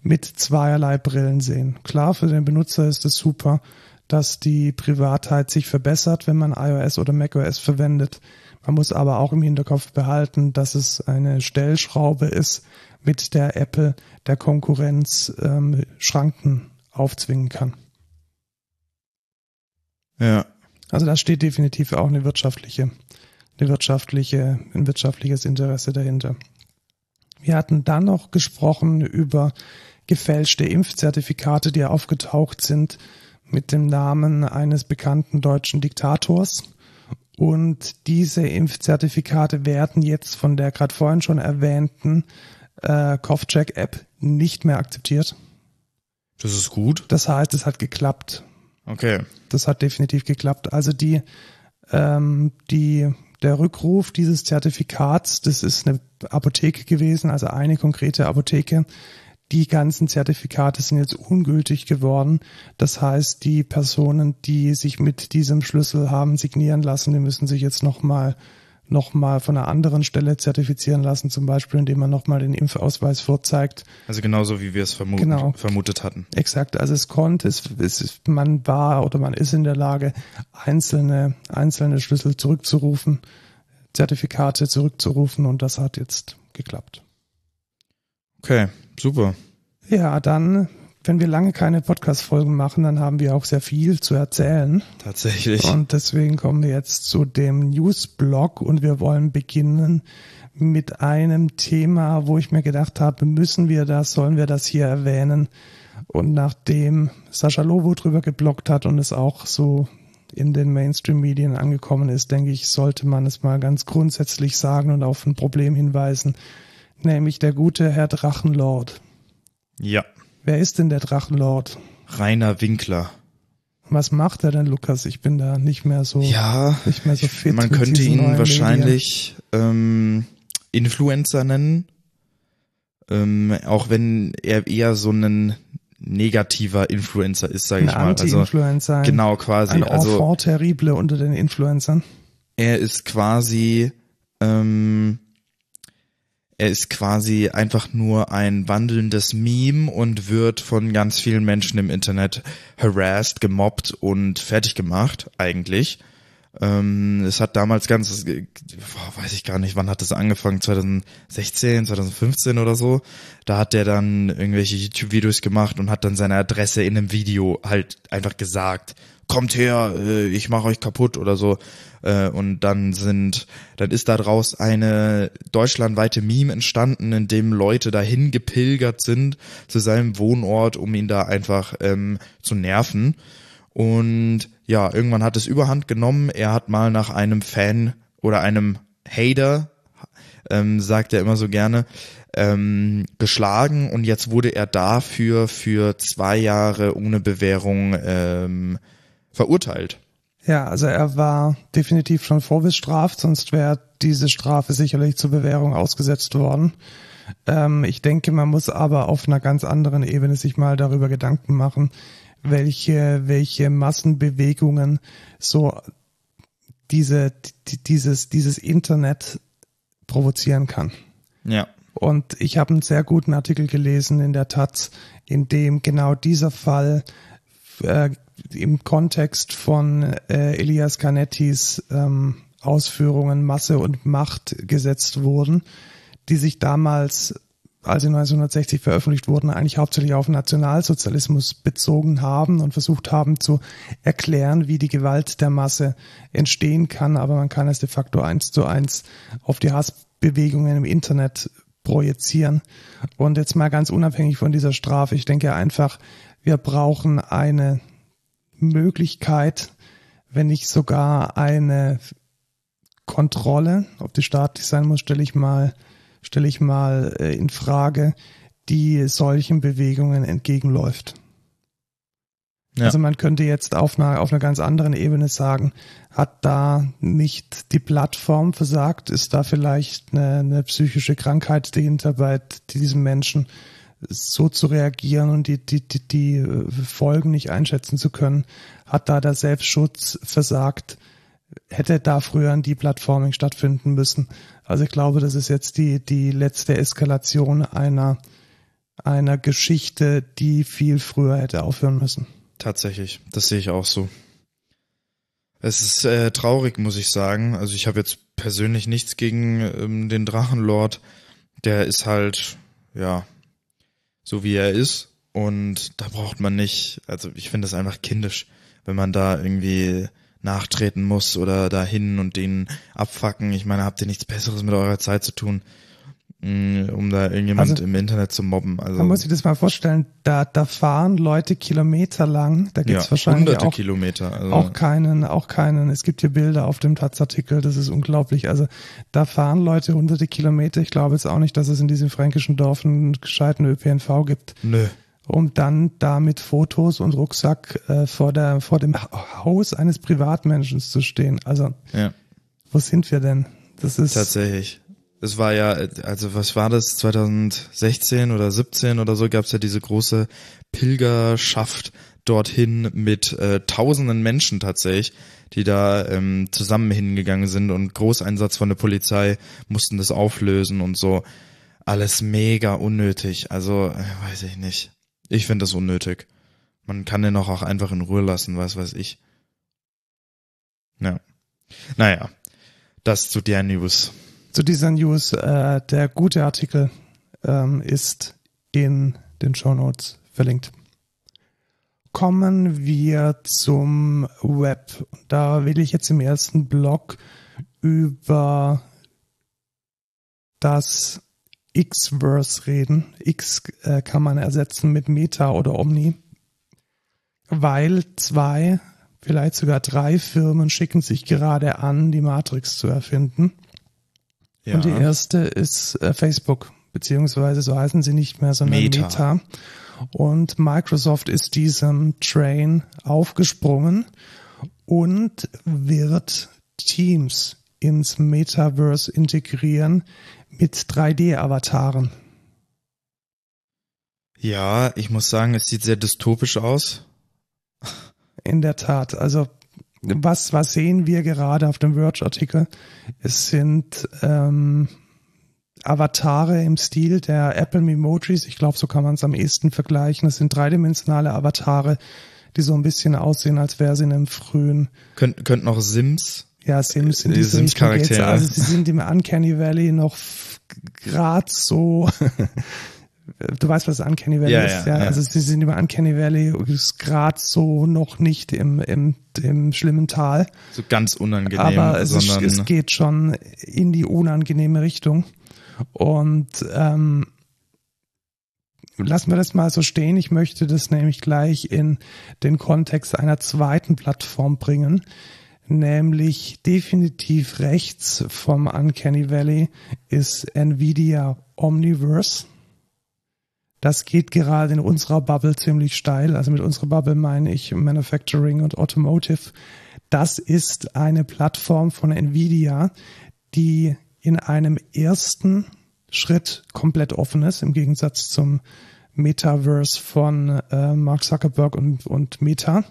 mit zweierlei Brillen sehen. Klar, für den Benutzer ist es super, dass die Privatheit sich verbessert, wenn man iOS oder macOS verwendet. Man muss aber auch im Hinterkopf behalten, dass es eine Stellschraube ist, mit der Apple der Konkurrenz ähm, Schranken aufzwingen kann. Ja. Also da steht definitiv auch eine wirtschaftliche, eine wirtschaftliche, ein wirtschaftliches Interesse dahinter. Wir hatten dann noch gesprochen über gefälschte Impfzertifikate, die aufgetaucht sind mit dem Namen eines bekannten deutschen Diktators. Und diese Impfzertifikate werden jetzt von der gerade vorhin schon erwähnten äh, Kopfcheck-App nicht mehr akzeptiert. Das ist gut. Das heißt, es hat geklappt. Okay. Das hat definitiv geklappt. Also die, ähm, die, der Rückruf dieses Zertifikats, das ist eine Apotheke gewesen, also eine konkrete Apotheke. Die ganzen Zertifikate sind jetzt ungültig geworden. Das heißt, die Personen, die sich mit diesem Schlüssel haben signieren lassen, die müssen sich jetzt nochmal nochmal von einer anderen Stelle zertifizieren lassen, zum Beispiel indem man nochmal den Impfausweis vorzeigt. Also genauso wie wir es vermuten, genau. vermutet hatten. Exakt, also es konnte, es, es, man war oder man ist in der Lage, einzelne, einzelne Schlüssel zurückzurufen, Zertifikate zurückzurufen und das hat jetzt geklappt. Okay, super. Ja, dann wenn wir lange keine Podcast-Folgen machen, dann haben wir auch sehr viel zu erzählen. Tatsächlich. Und deswegen kommen wir jetzt zu dem News-Blog und wir wollen beginnen mit einem Thema, wo ich mir gedacht habe, müssen wir das, sollen wir das hier erwähnen? Und nachdem Sascha Lobo drüber geblockt hat und es auch so in den Mainstream-Medien angekommen ist, denke ich, sollte man es mal ganz grundsätzlich sagen und auf ein Problem hinweisen, nämlich der gute Herr Drachenlord. Ja. Wer ist denn der Drachenlord? Rainer Winkler. Was macht er denn, Lukas? Ich bin da nicht mehr so, ja, nicht mehr so fit. Man könnte ihn wahrscheinlich ähm, Influencer nennen. Ähm, auch wenn er eher so ein negativer Influencer ist, sage ich mal. Anti-Influencer. Also, genau, quasi. Ein also, Enfant terrible unter den Influencern. Er ist quasi ähm, er ist quasi einfach nur ein wandelndes Meme und wird von ganz vielen Menschen im Internet harassed, gemobbt und fertig gemacht, eigentlich. Ähm, es hat damals ganz, weiß ich gar nicht, wann hat das angefangen, 2016, 2015 oder so. Da hat der dann irgendwelche YouTube-Videos gemacht und hat dann seine Adresse in einem Video halt einfach gesagt, kommt her, äh, ich mache euch kaputt oder so. Äh, und dann sind, dann ist daraus eine deutschlandweite Meme entstanden, in dem Leute dahin gepilgert sind zu seinem Wohnort, um ihn da einfach ähm, zu nerven. Und ja, irgendwann hat es Überhand genommen. Er hat mal nach einem Fan oder einem Hater, ähm, sagt er immer so gerne, ähm, geschlagen und jetzt wurde er dafür für zwei Jahre ohne Bewährung ähm, verurteilt. Ja, also er war definitiv schon vorbestraft, sonst wäre diese Strafe sicherlich zur Bewährung ausgesetzt worden. Ähm, ich denke, man muss aber auf einer ganz anderen Ebene sich mal darüber Gedanken machen, welche, welche Massenbewegungen so diese, dieses, dieses Internet provozieren kann. Ja. Und ich habe einen sehr guten Artikel gelesen in der Taz, in dem genau dieser Fall äh, im Kontext von äh, Elias Canettis ähm, Ausführungen Masse und Macht gesetzt wurden, die sich damals als sie 1960 veröffentlicht wurden, eigentlich hauptsächlich auf Nationalsozialismus bezogen haben und versucht haben zu erklären, wie die Gewalt der Masse entstehen kann, aber man kann es de facto eins zu eins auf die Hassbewegungen im Internet projizieren. Und jetzt mal ganz unabhängig von dieser Strafe, ich denke einfach, wir brauchen eine Möglichkeit, wenn nicht sogar eine Kontrolle, ob die staatlich sein muss, stelle ich mal stelle ich mal äh, in Frage, die solchen Bewegungen entgegenläuft. Ja. Also man könnte jetzt auf einer, auf einer ganz anderen Ebene sagen, hat da nicht die Plattform versagt? Ist da vielleicht eine, eine psychische Krankheit dahinter bei diesem Menschen, so zu reagieren und die, die, die, die äh, Folgen nicht einschätzen zu können? Hat da der Selbstschutz versagt? Hätte da früher ein Deplatforming stattfinden müssen? Also ich glaube, das ist jetzt die, die letzte Eskalation einer, einer Geschichte, die viel früher hätte aufhören müssen. Tatsächlich, das sehe ich auch so. Es ist äh, traurig, muss ich sagen. Also ich habe jetzt persönlich nichts gegen ähm, den Drachenlord. Der ist halt, ja, so wie er ist. Und da braucht man nicht, also ich finde das einfach kindisch, wenn man da irgendwie nachtreten muss oder dahin und den abfacken. Ich meine, habt ihr nichts Besseres mit eurer Zeit zu tun, um da irgendjemand also, im Internet zu mobben? Also man muss sich das mal vorstellen, da, da fahren Leute Kilometer lang, da gibt's ja, wahrscheinlich auch, Kilometer, also. auch keinen, auch keinen, es gibt hier Bilder auf dem Taz-Artikel, das ist unglaublich. Also da fahren Leute hunderte Kilometer. Ich glaube jetzt auch nicht, dass es in diesem fränkischen Dorf einen gescheiten ÖPNV gibt. Nö um dann da mit Fotos und Rucksack äh, vor, der, vor dem Haus eines Privatmenschen zu stehen. Also, ja. wo sind wir denn? Das ist tatsächlich. Es war ja, also was war das, 2016 oder 17 oder so, gab es ja diese große Pilgerschaft dorthin mit äh, tausenden Menschen tatsächlich, die da ähm, zusammen hingegangen sind und Großeinsatz von der Polizei mussten das auflösen und so. Alles mega unnötig. Also, äh, weiß ich nicht. Ich finde das unnötig. Man kann den auch einfach in Ruhe lassen, was weiß ich. Ja. Naja, das zu der News. Zu dieser News, äh, der gute Artikel ähm, ist in den Show Notes verlinkt. Kommen wir zum Web. Da will ich jetzt im ersten Blog über das X-Verse reden. X äh, kann man ersetzen mit Meta oder Omni, weil zwei, vielleicht sogar drei Firmen schicken sich gerade an, die Matrix zu erfinden. Ja. Und die erste ist äh, Facebook, beziehungsweise so heißen sie nicht mehr, sondern Meta. Meta. Und Microsoft ist diesem Train aufgesprungen und wird Teams ins Metaverse integrieren, mit 3D-Avataren. Ja, ich muss sagen, es sieht sehr dystopisch aus. In der Tat. Also was, was sehen wir gerade auf dem Verge-Artikel? Es sind ähm, Avatare im Stil der Apple Memojis. Ich glaube, so kann man es am ehesten vergleichen. Es sind dreidimensionale Avatare, die so ein bisschen aussehen, als wäre sie in einem frühen. Könnt, könnten auch Sims ja, Sims in Die diese. Sims-Charaktere. Also sie sind im Uncanny Valley noch gerade so. (laughs) Du weißt, was Uncanny Valley Ja, ist, ja, ja. Also sie sind im Uncanny Valley gerade so noch nicht im, im, im schlimmen Tal. So ganz unangenehm, Aber es, ist, es geht schon in die unangenehme Richtung. Und ähm, lassen wir das mal so stehen. Ich möchte das nämlich gleich in den Kontext einer zweiten Plattform bringen, nämlich definitiv rechts vom Uncanny Valley ist Nvidia Omniverse. Das geht gerade in unserer Bubble ziemlich steil. Also mit unserer Bubble meine ich Manufacturing und Automotive. Das ist eine Plattform von Nvidia, die in einem ersten Schritt komplett offen ist, im Gegensatz zum Metaverse von äh, Mark Zuckerberg und, und Meta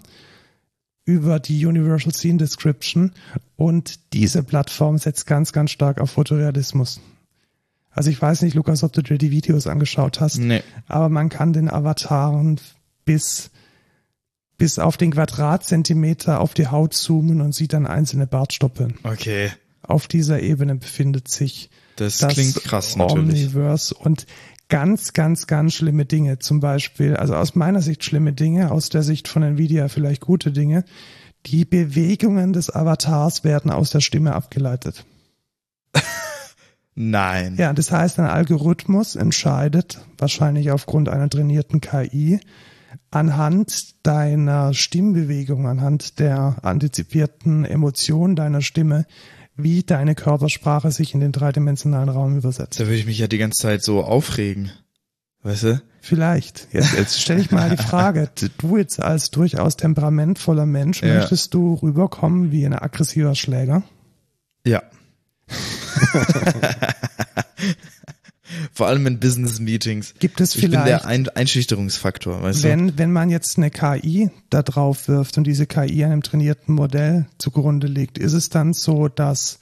über die Universal Scene Description. Und diese Plattform setzt ganz, ganz stark auf Fotorealismus. Also ich weiß nicht, Lukas, ob du dir die Videos angeschaut hast, Nee. aber man kann den Avataren bis, bis auf den Quadratzentimeter auf die Haut zoomen und sieht dann einzelne Bartstoppeln. Okay. Auf dieser Ebene befindet sich Das, das klingt krass natürlich. Omniverse und ganz, ganz, ganz schlimme Dinge. Zum Beispiel, also aus meiner Sicht schlimme Dinge, aus der Sicht von Nvidia vielleicht gute Dinge. Die Bewegungen des Avatars werden aus der Stimme abgeleitet. (laughs) Nein. Ja, das heißt, ein Algorithmus entscheidet, wahrscheinlich aufgrund einer trainierten KI, anhand deiner Stimmbewegung, anhand der antizipierten Emotion deiner Stimme, wie deine Körpersprache sich in den dreidimensionalen Raum übersetzt. Da würde ich mich ja die ganze Zeit so aufregen. Weißt du? Vielleicht. Jetzt, jetzt (laughs) stelle ich mal die Frage, (laughs) du jetzt als durchaus temperamentvoller Mensch, Ja. möchtest du rüberkommen wie ein aggressiver Schläger? Ja. (laughs) Vor allem in Business Meetings. Gibt es Ich bin vielleicht, der Ein Einschüchterungsfaktor, weißt du? wenn, wenn man jetzt eine KI da drauf wirft und diese KI einem trainierten Modell zugrunde liegt, ist es dann so, dass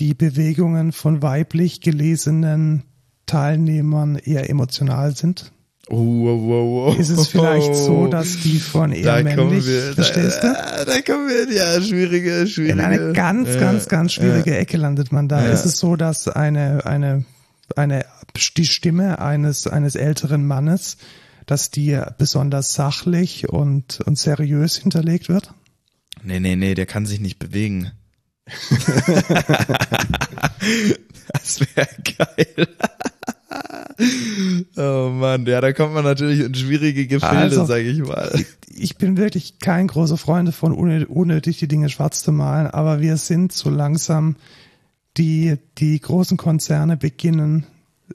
die Bewegungen von weiblich gelesenen Teilnehmern eher emotional sind? Oh, wow, wow, wow. Ist es vielleicht so, dass die von eher da männlich, wir, verstehst du? da, da kommen wir, ja, schwierige, schwierige. In eine ganz, ja, ganz, ganz schwierige Ecke landet man da. Ja. Ist es so, dass eine, eine, eine, die Stimme eines, eines älteren Mannes, dass die besonders sachlich und, und seriös hinterlegt wird? Nee, nee, nee, der kann sich nicht bewegen. (laughs) das wäre geil. (laughs) oh Mann, ja, da kommt man natürlich in schwierige Gefilde, Also, sag ich mal. Ich bin wirklich kein großer Freund davon, unnö- unnötig die Dinge schwarz zu malen, aber wir sind so langsam, die, die großen Konzerne beginnen,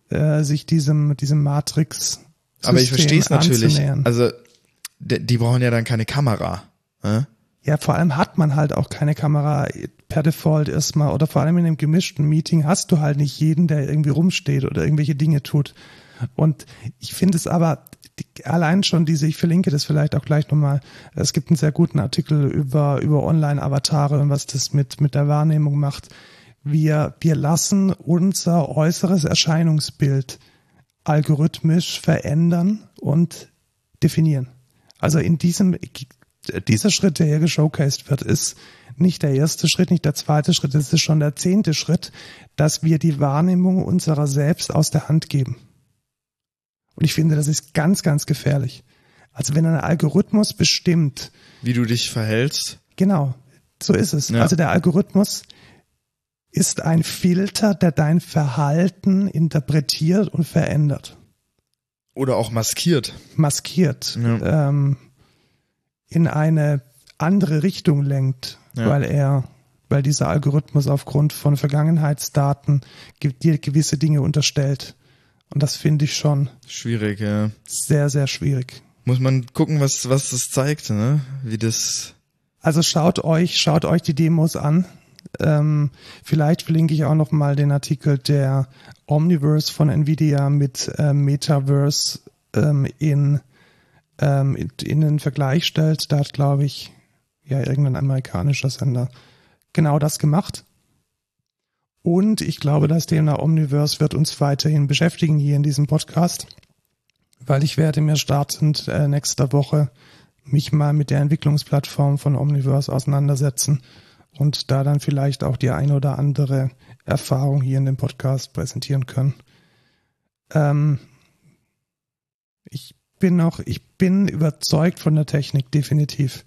äh, sich diesem, diesem Matrix Aber ich verstehe es natürlich. Also, die, die brauchen ja dann keine Kamera. Äh? Ja, vor allem hat man halt auch keine Kamera per Default erstmal oder vor allem in einem gemischten Meeting hast du halt nicht jeden, der irgendwie rumsteht oder irgendwelche Dinge tut. Und ich finde es aber allein schon diese, ich verlinke das vielleicht auch gleich nochmal, es gibt einen sehr guten Artikel über, über Online-Avatare und was das mit, mit der Wahrnehmung macht. Wir, wir lassen unser äußeres Erscheinungsbild algorithmisch verändern und definieren. Also in diesem, dieser Schritt, der hier geshowcased wird, ist nicht der erste Schritt, nicht der zweite Schritt, es ist schon der zehnte Schritt, dass wir die Wahrnehmung unserer selbst aus der Hand geben. Und ich finde, das ist ganz, ganz gefährlich. Also wenn ein Algorithmus bestimmt, Wie du dich verhältst. genau, so ist es. Ja. Also der Algorithmus ist ein Filter, der dein Verhalten interpretiert und verändert, Oder auch maskiert. maskiert, Ja. ähm, in eine andere Richtung lenkt, Ja. weil er, weil dieser Algorithmus aufgrund von Vergangenheitsdaten ge- dir gewisse Dinge unterstellt. Und das finde ich schon Schwierig, ja. sehr, sehr schwierig. Muss man gucken, was, was das zeigt, ne? Wie das. Also schaut euch, schaut euch die Demos an. Ähm, vielleicht verlinke ich auch noch mal den Artikel der Omniverse von Nvidia mit ähm, Metaverse ähm, in, ähm, in, in den Vergleich stellt. Da hat, glaube ich, ja irgendein amerikanischer Sender genau das gemacht. Und ich glaube, das Thema Omniverse wird uns weiterhin beschäftigen hier in diesem Podcast, weil ich werde mir startend äh, nächster Woche mich mal mit der Entwicklungsplattform von Omniverse auseinandersetzen und da dann vielleicht auch die ein oder andere Erfahrung hier in dem Podcast präsentieren können. Ähm, ich bin noch, ich bin überzeugt von der Technik, definitiv.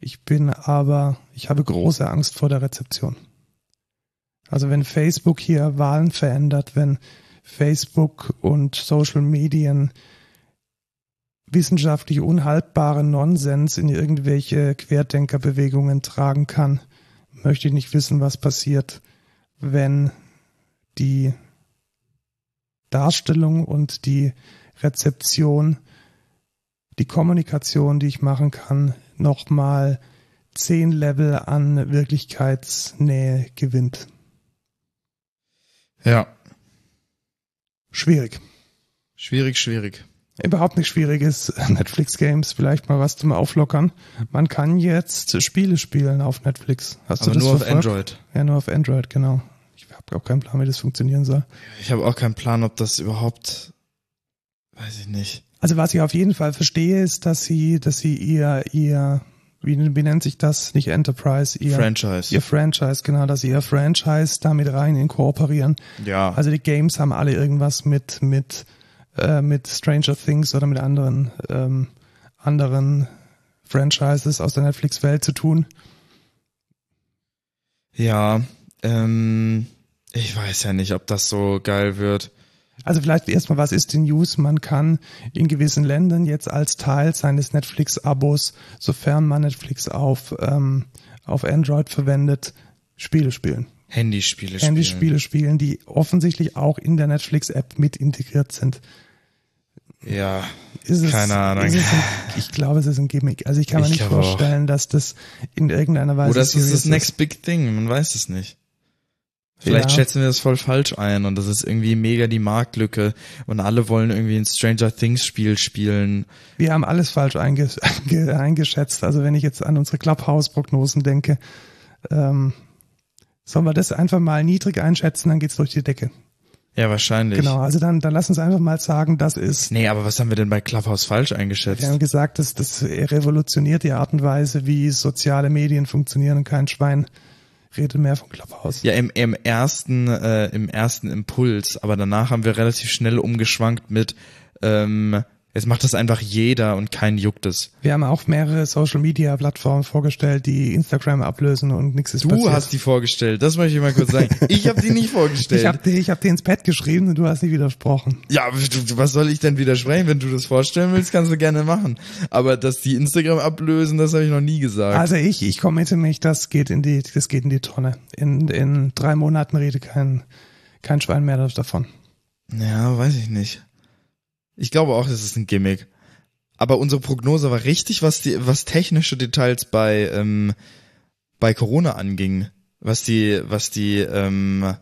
Ich bin aber, ich habe große Angst vor der Rezeption. Also wenn Facebook hier Wahlen verändert, wenn Facebook und Social Medien wissenschaftlich unhaltbaren Nonsens in irgendwelche Querdenkerbewegungen tragen kann, möchte ich nicht wissen, was passiert, wenn die Darstellung und die Rezeption, die Kommunikation, die ich machen kann, nochmal zehn Level an Wirklichkeitsnähe gewinnt. Ja. Schwierig. Schwierig, schwierig überhaupt nicht schwierig ist, (laughs) Netflix Games vielleicht mal was zum Auflockern. Man kann jetzt Spiele spielen auf Netflix. Hast Aber du das nur verfolgt? auf Android. Ja, nur auf Android, genau. Ich habe auch keinen Plan, wie das funktionieren soll. Ich habe auch keinen Plan, ob das überhaupt, weiß ich nicht. Also was ich auf jeden Fall verstehe, ist, dass sie, dass sie ihr, ihr, wie, wie nennt sich das? Nicht Enterprise, ihr Franchise. Ihr Franchise, genau, dass sie ihr Franchise damit rein inkorporieren. Ja. Also die Games haben alle irgendwas mit, mit, äh, mit Stranger Things oder mit anderen, ähm, anderen Franchises aus der Netflix-Welt zu tun? Ja, ähm, ich weiß ja nicht, ob das so geil wird. Also vielleicht erstmal, was ist die News? Man kann in gewissen Ländern jetzt als Teil seines Netflix-Abos, sofern man Netflix auf, ähm, auf Android verwendet, Spiele spielen. Handyspiele spielen. Handyspiele spielen, die offensichtlich auch in der Netflix-App mit integriert sind. Ja, es, keine Ahnung. Ein, ich glaube, es ist ein Gimmick. Also ich kann mir nicht vorstellen, auch. dass das in irgendeiner Weise. Oder das ist das next big thing, man weiß es nicht. Vielleicht ja. schätzen wir das voll falsch ein und das ist irgendwie mega die Marktlücke und alle wollen irgendwie ein Stranger Things Spiel spielen. Wir haben alles falsch einges (laughs) eingeschätzt. Also wenn ich jetzt an unsere Clubhouse-Prognosen denke, ähm, sollen wir das einfach mal niedrig einschätzen, dann geht's durch die Decke. Ja, wahrscheinlich. Genau, also dann, dann lass uns einfach mal sagen, das ist. Nee, aber was haben wir denn bei Clubhouse falsch eingeschätzt? Wir haben gesagt, dass das revolutioniert die Art und Weise, wie soziale Medien funktionieren und kein Schwein redet mehr von Clubhouse. Ja, im, im ersten, äh, im ersten Impuls, aber danach haben wir relativ schnell umgeschwankt mit, ähm, Jetzt macht das einfach jeder und kein juckt es. Wir haben auch mehrere Social Media Plattformen vorgestellt, die Instagram ablösen und nichts ist du passiert. Du hast die vorgestellt, das möchte ich mal kurz sagen. (laughs) Ich habe die nicht vorgestellt. Ich habe die, ich hab die ins Pad geschrieben und du hast nicht widersprochen. Ja, was soll ich denn widersprechen? Wenn du das vorstellen willst, kannst du gerne machen. Aber dass die Instagram ablösen, das habe ich noch nie gesagt. Also ich, ich committe mich, das geht in die, das geht in die Tonne. In, in drei Monaten rede kein, kein Schwein mehr davon. Ja, weiß ich nicht. Ich glaube auch, es ist ein Gimmick. Aber unsere Prognose war richtig, was die, was technische Details bei ähm, bei Corona anging, was die, was die ähm,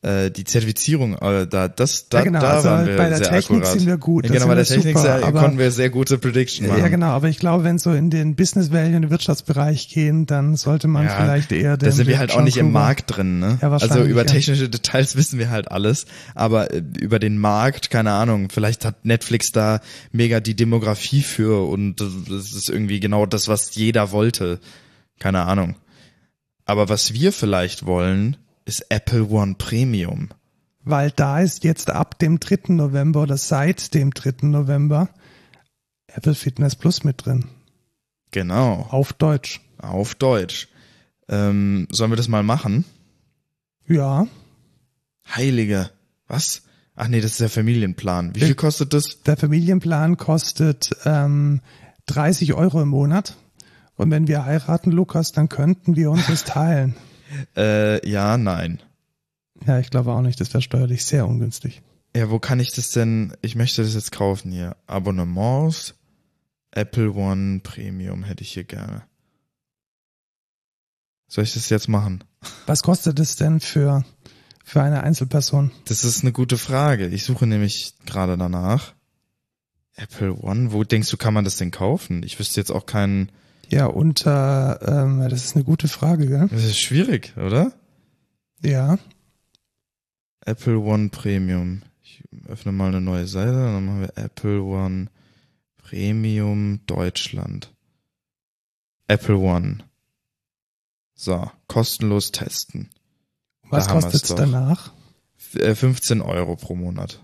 äh, die Zertifizierung, äh, da, das, da, ja, genau, da also waren wir bei der sehr Technik akkurat. sind wir gut. Ja, genau, bei der Technik super, sehr, konnten wir sehr gute Prediction machen. Ja, genau, aber ich glaube, wenn so in den Business Value, in den Wirtschaftsbereich gehen, dann sollte man ja, vielleicht eher den, Da sind wir halt auch nicht im Markt drin, ne? Ja, also über technische Details (laughs) wissen wir halt alles, aber äh, über den Markt, keine Ahnung, vielleicht hat Netflix da mega die Demografie für und das ist irgendwie genau das, was jeder wollte. Keine Ahnung. Aber was wir vielleicht wollen, ist Apple One Premium weil da ist jetzt ab dem 3. November oder seit dem 3. November Apple Fitness Plus mit drin. Genau. Auf Deutsch. Auf Deutsch. Ähm, sollen wir das mal machen? Ja. Heilige. Was? Ach nee, das ist der Familienplan. Wie viel kostet das? Der Familienplan kostet ähm, 30 Euro im Monat. Und wenn wir heiraten, Lukas, dann könnten wir uns das teilen. Äh, ja, nein. Ja, ich glaube auch nicht. Das wäre steuerlich sehr ungünstig. Ja, wo kann ich das denn? Ich möchte das jetzt kaufen hier. Abonnements, Apple One Premium hätte ich hier gerne. Soll ich das jetzt machen? Was kostet es denn für, für eine Einzelperson? Das ist eine gute Frage. Ich suche nämlich gerade danach. Apple One, wo denkst du, kann man das denn kaufen? Ich wüsste jetzt auch keinen. Ja, unter, ähm, das ist eine gute Frage, gell? Das ist schwierig, oder? Ja. Apple One Premium. Ich öffne mal eine neue Seite, dann machen wir Apple One Premium Deutschland. Apple One. So, kostenlos testen. Was Da kostet's doch. danach? F- äh, 15 Euro pro Monat.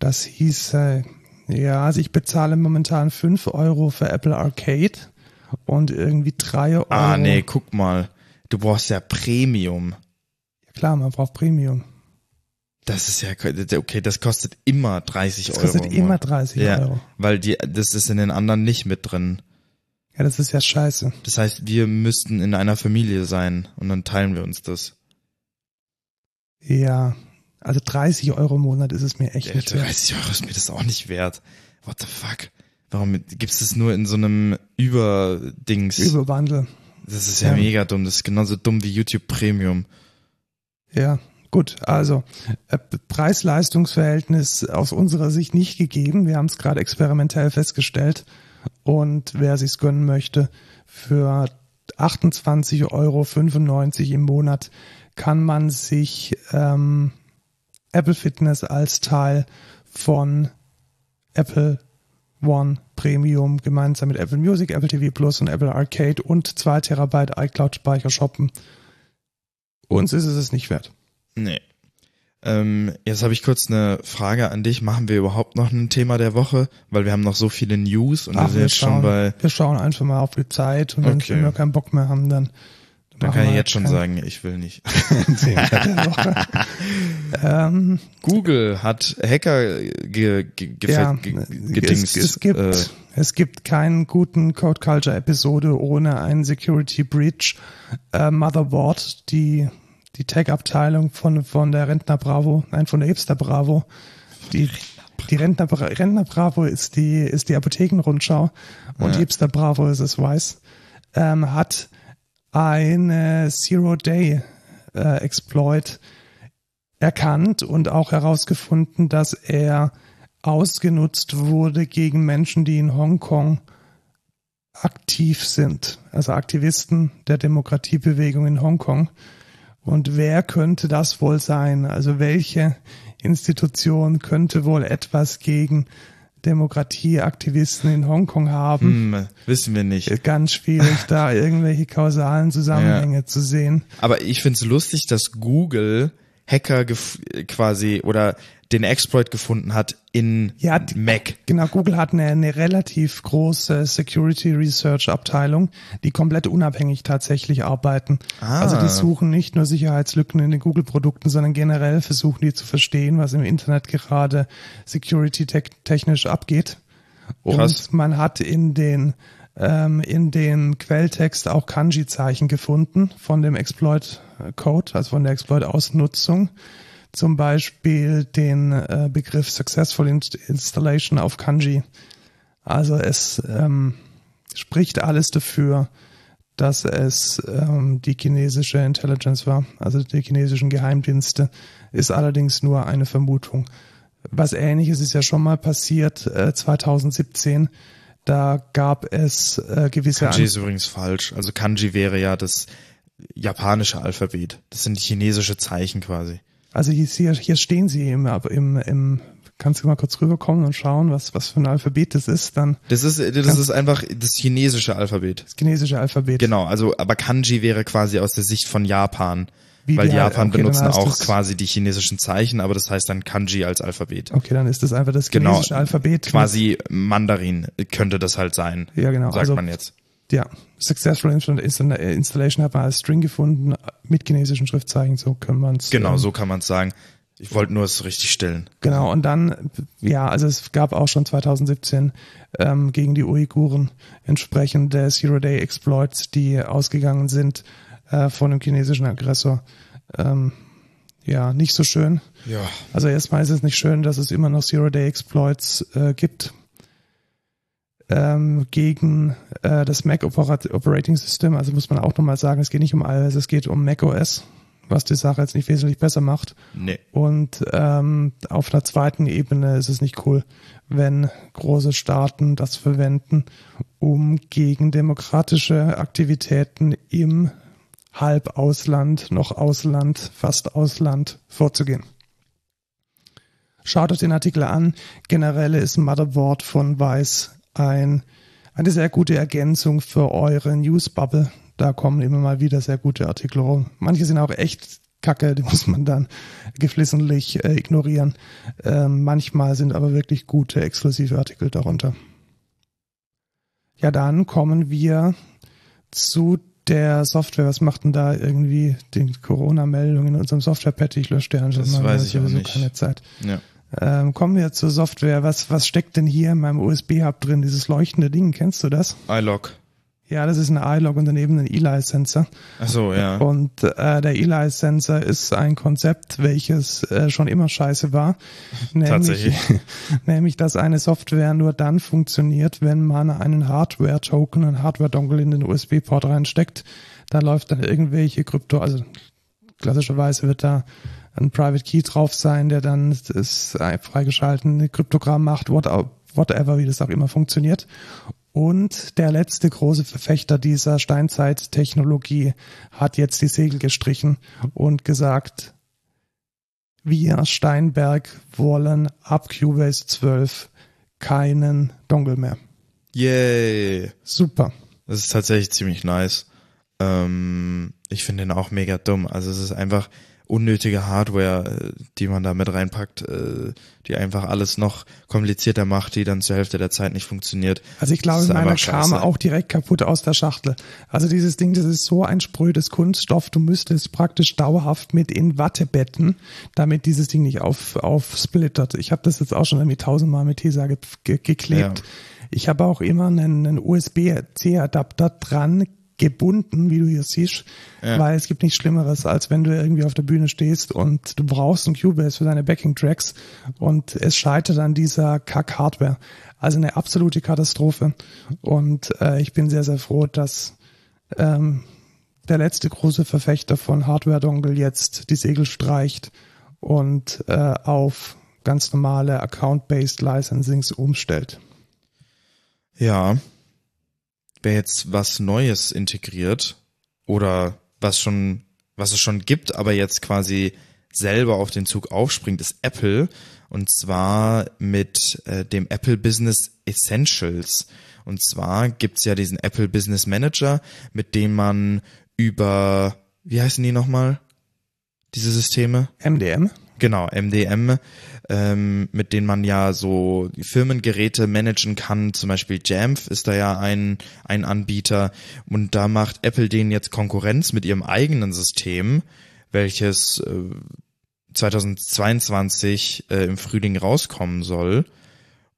Das hieße, ja, also ich bezahle momentan 5 Euro für Apple Arcade und irgendwie 3 Euro. Ah, nee, guck mal. Du brauchst ja Premium. Ja, klar, man braucht Premium. Das ist ja, okay, das kostet immer 30 Das Euro. kostet im immer Monat. 30 ja, Euro. Weil die, das ist in den anderen nicht mit drin. Ja, das ist ja scheiße. Das heißt, wir müssten in einer Familie sein und dann teilen wir uns das. Ja, also 30 Euro im Monat ist es mir echt Ja, nicht wert. 30 Euro ist mir das auch nicht wert. What the fuck? Warum gibt's das nur in so einem Überdings? Überwandel. das ist ja, Ja. mega dumm. Das ist genauso dumm wie YouTube Premium. Ja, gut. Also äh, Preis-Leistungs-Verhältnis aus unserer Sicht nicht gegeben. Wir haben es gerade experimentell festgestellt. Und wer sich's gönnen möchte, für 28,95 Euro im Monat kann man sich ähm, Apple Fitness als Teil von Apple One Premium gemeinsam mit Apple Music, Apple TV Plus und Apple Arcade und 2 Terabyte iCloud Speicher shoppen. Uns ist es es nicht wert. Nee. Ähm, jetzt habe ich kurz eine Frage an dich. Machen wir überhaupt noch ein Thema der Woche? Weil wir haben noch so viele News und wir Ach, sind jetzt schon schauen, bei, wir schauen einfach mal auf die Zeit und wenn Okay. wir keinen Bock mehr haben, dann dann kann ich jetzt schon sagen, ich will nicht. (laughs) (laughs) Ähm, Google hat Hacker ge, ge, ge, ja, ge, gedingst. es, es gibt äh, es gibt keinen guten Code Culture Episode ohne einen Security Breach äh, Motherboard, die die Tech Abteilung von von der Rentner Bravo, nein von der Hipster Bravo, die die Rentner, Rentner Bravo ist die ist die Apothekenrundschau und Ja. Hipster Bravo ist es weiß, ähm, hat eine Zero Day äh, erkannt und auch herausgefunden, dass er ausgenutzt wurde gegen Menschen, die in Hongkong aktiv sind, also Aktivisten der Demokratiebewegung in Hongkong. Und wer könnte das wohl sein? Also welche Institution könnte wohl etwas gegen Demokratieaktivisten in Hongkong haben? hm, wissen wir nicht. Ganz schwierig, da (laughs) irgendwelche kausalen Zusammenhänge zu sehen. Aber ich find's lustig, dass Google Hacker quasi oder den Exploit gefunden hat in Ja, Mac. Genau, Google hat eine, eine relativ große Security Research Abteilung, die komplett unabhängig tatsächlich arbeiten. Ah. Also die suchen nicht nur Sicherheitslücken in den Google-Produkten, sondern generell versuchen die zu verstehen, was im Internet gerade security-technisch abgeht. Und Krass. man hat in den ähm, in den Quelltext auch Kanji-Zeichen gefunden von dem Exploit-Code, also von der Exploit-Ausnutzung. Zum Beispiel den äh, Begriff Successful Inst- Installation auf Kanji. Also es ähm, spricht alles dafür, dass es ähm, die chinesische Intelligence war, also die chinesischen Geheimdienste, ist allerdings nur eine Vermutung. Was ähnliches ist ja schon mal passiert, äh, 2017. Da gab es äh, gewisse Kanji ist übrigens falsch. Also Kanji wäre ja das japanische Alphabet. Das sind chinesische Zeichen quasi. Also hier, hier, stehen sie im, im, im, kannst du mal kurz rüberkommen und schauen, was, was für ein Alphabet das ist, dann Das ist, das ist einfach das chinesische Alphabet. das chinesische Alphabet. Genau, also aber Kanji wäre quasi aus der Sicht von Japan. Wie weil die- Japan okay, benutzen auch quasi die chinesischen Zeichen, aber das heißt dann Kanji als Alphabet. Okay, dann ist das einfach das Genau. chinesische Alphabet. Quasi Mandarin könnte das halt sein. Ja, genau. Sagt Also- man jetzt. Ja, Successful Insta- Insta- Installation hat man als String gefunden mit chinesischen Schriftzeichen, so können wir es. Genau, ähm, so kann man es sagen. Ich wollte nur es richtig stellen. Genau, und dann, ja, also es gab auch schon 2017 ähm, gegen die Uiguren entsprechende Zero-Day-Exploits, die ausgegangen sind äh, von dem chinesischen Aggressor. Ähm, ja, nicht so schön. Ja. Also erstmal ist es nicht schön, dass es immer noch Zero-Day-Exploits äh, gibt ähm, gegen äh, das Mac Operat Operating System. Also muss man auch nochmal sagen, es geht nicht um iOS, es geht um Mac OS, was die Sache jetzt nicht wesentlich besser macht. Nee. Und ähm, auf einer zweiten Ebene ist es nicht cool, wenn große Staaten das verwenden, um gegen demokratische Aktivitäten im Halbausland, noch Ausland, fast Ausland vorzugehen. Schaut euch den Artikel an. Generell ist Motherboard von Weiß ein, eine sehr gute Ergänzung für eure Newsbubble, Da kommen immer mal wieder sehr gute Artikel rum. Manche sind auch echt kacke, die (laughs) muss man dann geflissentlich äh, ignorieren. Ähm, manchmal sind aber wirklich gute exklusive Artikel darunter. Ja, dann kommen wir zu der Software. Was macht denn da irgendwie die Corona-Meldung in unserem Software-Patch? Ich lösche der Das weiß ich auch nicht. keine Zeit. Ja. Ähm, kommen wir zur Software. Was, was steckt denn hier in meinem USB-Hub drin? Dieses leuchtende Ding, kennst du das? iLog. Ja, das ist ein iLog und daneben ein Eli-Sensor. Ach so, ja. Und äh, der Eli-Sensor ist ein Konzept, welches äh, schon immer scheiße war. (laughs) Nämlich, Tatsächlich. (laughs) nämlich, dass eine Software nur dann funktioniert, wenn man einen Hardware-Token, einen Hardware-Dongle in den USB-Port reinsteckt. Da läuft dann irgendwelche Krypto, also klassischerweise wird da ein Private Key drauf sein, der dann das freigeschaltene Kryptogramm macht, what, whatever, wie das auch immer funktioniert. Und der letzte große Verfechter dieser Steinzeit-Technologie hat jetzt die Segel gestrichen und gesagt, wir Steinberg wollen ab Cubase 12 keinen Dongle mehr. Yay. Super. Das ist tatsächlich ziemlich nice. Ähm, ich finde den auch mega dumm. Also es ist einfach unnötige Hardware, äh, die man da mit reinpackt, äh, die einfach alles noch komplizierter macht, die dann zur Hälfte der Zeit nicht funktioniert. Also ich glaube, meiner kam auch direkt kaputt aus der Schachtel. Also dieses Ding, das ist so ein sprödes Kunststoff, du müsstest praktisch dauerhaft mit in Watte betten, damit dieses Ding nicht auf, aufsplittert. Ich habe das jetzt auch schon irgendwie tausendmal mit Tesa ge ge geklebt. Ja. Ich habe auch immer einen, einen USB-C-Adapter dran gebunden, wie du hier siehst, Ja. weil es gibt nichts Schlimmeres, als wenn du irgendwie auf der Bühne stehst und du brauchst einen Cubase für deine Backing-Tracks und es scheitert an dieser Kack-Hardware. Also eine absolute Katastrophe. Und äh, ich bin sehr, sehr froh, dass ähm, der letzte große Verfechter von Hardware-Dongle jetzt die Segel streicht und äh, auf ganz normale Account-Based Licensings umstellt. Ja. Wer jetzt was Neues integriert oder was schon, was es schon gibt, aber jetzt quasi selber auf den Zug aufspringt, ist Apple. Und zwar mit äh, dem Apple Business Essentials. Und zwar gibt's ja diesen Apple Business Manager, mit dem man über, wie heißen die nochmal? Diese Systeme? MDM? Genau, MDM, ähm, mit denen man ja so Firmengeräte managen kann. Zum Beispiel Jamf ist da ja ein, ein Anbieter. Und da macht Apple denen jetzt Konkurrenz mit ihrem eigenen System, welches äh, 2022 äh, im Frühling rauskommen soll.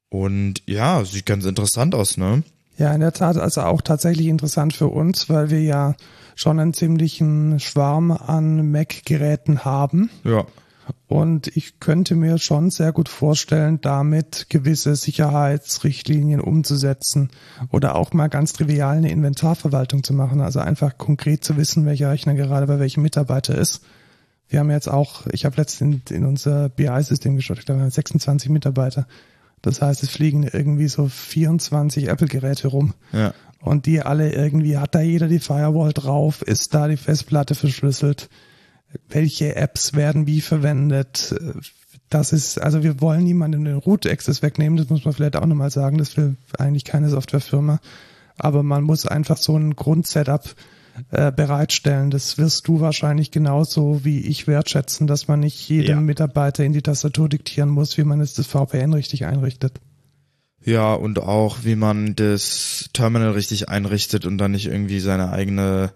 Und ja, sieht ganz interessant aus, ne? Ja, in der Tat, also auch tatsächlich interessant für uns, weil wir ja schon einen ziemlichen Schwarm an Mac-Geräten haben. Ja. Und ich könnte mir schon sehr gut vorstellen, damit gewisse Sicherheitsrichtlinien umzusetzen oder auch mal ganz trivial eine Inventarverwaltung zu machen. Also einfach konkret zu wissen, welcher Rechner gerade bei welchem Mitarbeiter ist. Wir haben jetzt auch, ich habe letztens in, in unser BI-System geschaut, ich glaube, wir haben 26 Mitarbeiter. Das heißt, es fliegen irgendwie so 24 Apple-Geräte rum. Ja. Und die alle irgendwie, hat da jeder die Firewall drauf? Ist da die Festplatte verschlüsselt? Welche Apps werden wie verwendet? Das ist, also wir wollen niemandem den Root-Access wegnehmen, das muss man vielleicht auch nochmal sagen, das will eigentlich keine Softwarefirma. Aber man muss einfach so ein Grundsetup äh, bereitstellen. Das wirst du wahrscheinlich genauso wie ich wertschätzen, dass man nicht jedem Ja. Mitarbeiter in die Tastatur diktieren muss, wie man jetzt das VPN richtig einrichtet. Ja, und auch wie man das Terminal richtig einrichtet und dann nicht irgendwie seine eigene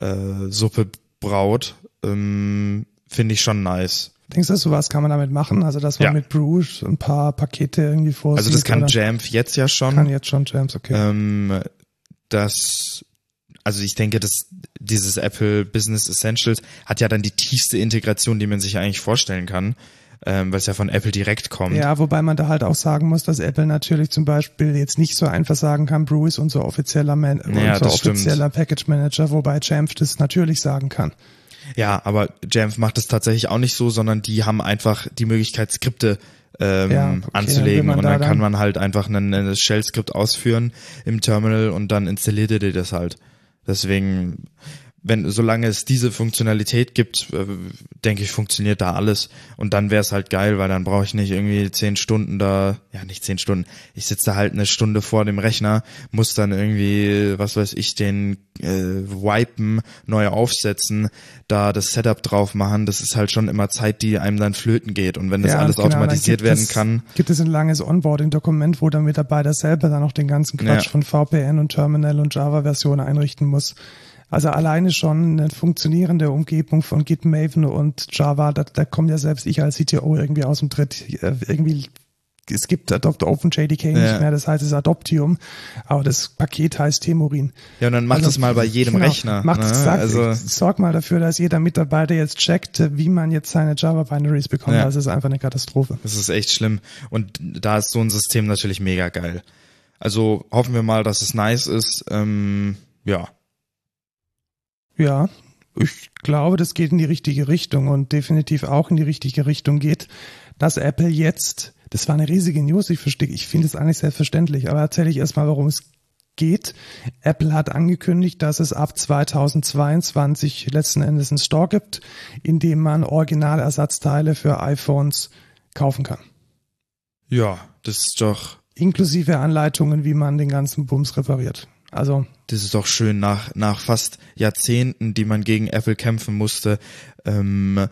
äh, Suppe braut, ähm, finde ich schon nice. Denkst du, sowas kann man damit machen? Also, dass man Ja. mit Bruges ein paar Pakete irgendwie vorsieht? Also das kann oder- Jamf jetzt ja schon. Kann jetzt schon Jams, okay. ähm, das, also ich denke, dass dieses Apple Business Essentials hat ja dann die tiefste Integration, die man sich eigentlich vorstellen kann, ähm, weil es ja von Apple direkt kommt. Ja, wobei man da halt auch sagen muss, dass Apple natürlich zum Beispiel jetzt nicht so einfach sagen kann, Brew ist unser offizieller, Man Ja, unser stimmt. offizieller Package Manager, wobei Jamf das natürlich sagen kann. Ja, aber Jamf macht es tatsächlich auch nicht so, sondern die haben einfach die Möglichkeit, Skripte ähm, Ja, okay, anzulegen man und da dann kann dann- man halt einfach ein, ein Shell-Skript ausführen im Terminal und dann installiert er dir das halt. Deswegen wenn solange es diese Funktionalität gibt, äh, denke ich, funktioniert da alles. Und dann wäre es halt geil, weil dann brauche ich nicht irgendwie zehn Stunden da, ja nicht zehn Stunden. Ich sitze da halt eine Stunde vor dem Rechner, muss dann irgendwie, was weiß ich, den äh, wipen, neu aufsetzen, da das Setup drauf machen. Das ist halt schon immer Zeit, die einem dann flöten geht. Und wenn das Ja, alles genau, automatisiert werden es, kann, Gibt es ein langes Onboarding-Dokument, wo der Mitarbeiter selber dann noch den ganzen Quatsch Ja. von VPN und Terminal und Java-Version einrichten muss. Also alleine schon eine funktionierende Umgebung von Git, Maven und Java, da, da kommt ja selbst ich als CTO irgendwie aus dem Tritt. Äh, Irgendwie, es gibt Adopt OpenJDK Ja. nicht mehr, das heißt es Adoptium, aber das Paket heißt Temurin. ja, und dann macht Also, das mal bei jedem genau, Rechner. Macht, ne? sag, also, sorg mal dafür, dass jeder Mitarbeiter jetzt checkt, wie man jetzt seine Java-Binaries bekommt. Ja. Das ist einfach eine Katastrophe. Das ist echt schlimm. Und da ist so ein System natürlich mega geil. Also hoffen wir mal, dass es nice ist. Ähm, ja. Ja, ich glaube, das geht in die richtige Richtung und definitiv auch in die richtige Richtung geht, dass Apple jetzt, das war eine riesige News, ich verstehe, ich finde es eigentlich selbstverständlich, aber erzähle ich erstmal, worum es geht. Apple hat angekündigt, dass es ab 2022 letzten Endes einen Store gibt, in dem man Originalersatzteile für iPhones kaufen kann. Ja, das ist doch, Inklusive Anleitungen, wie man den ganzen Bums repariert. Also, das ist doch schön nach, nach fast Jahrzehnten, die man gegen Apple kämpfen musste, ähm,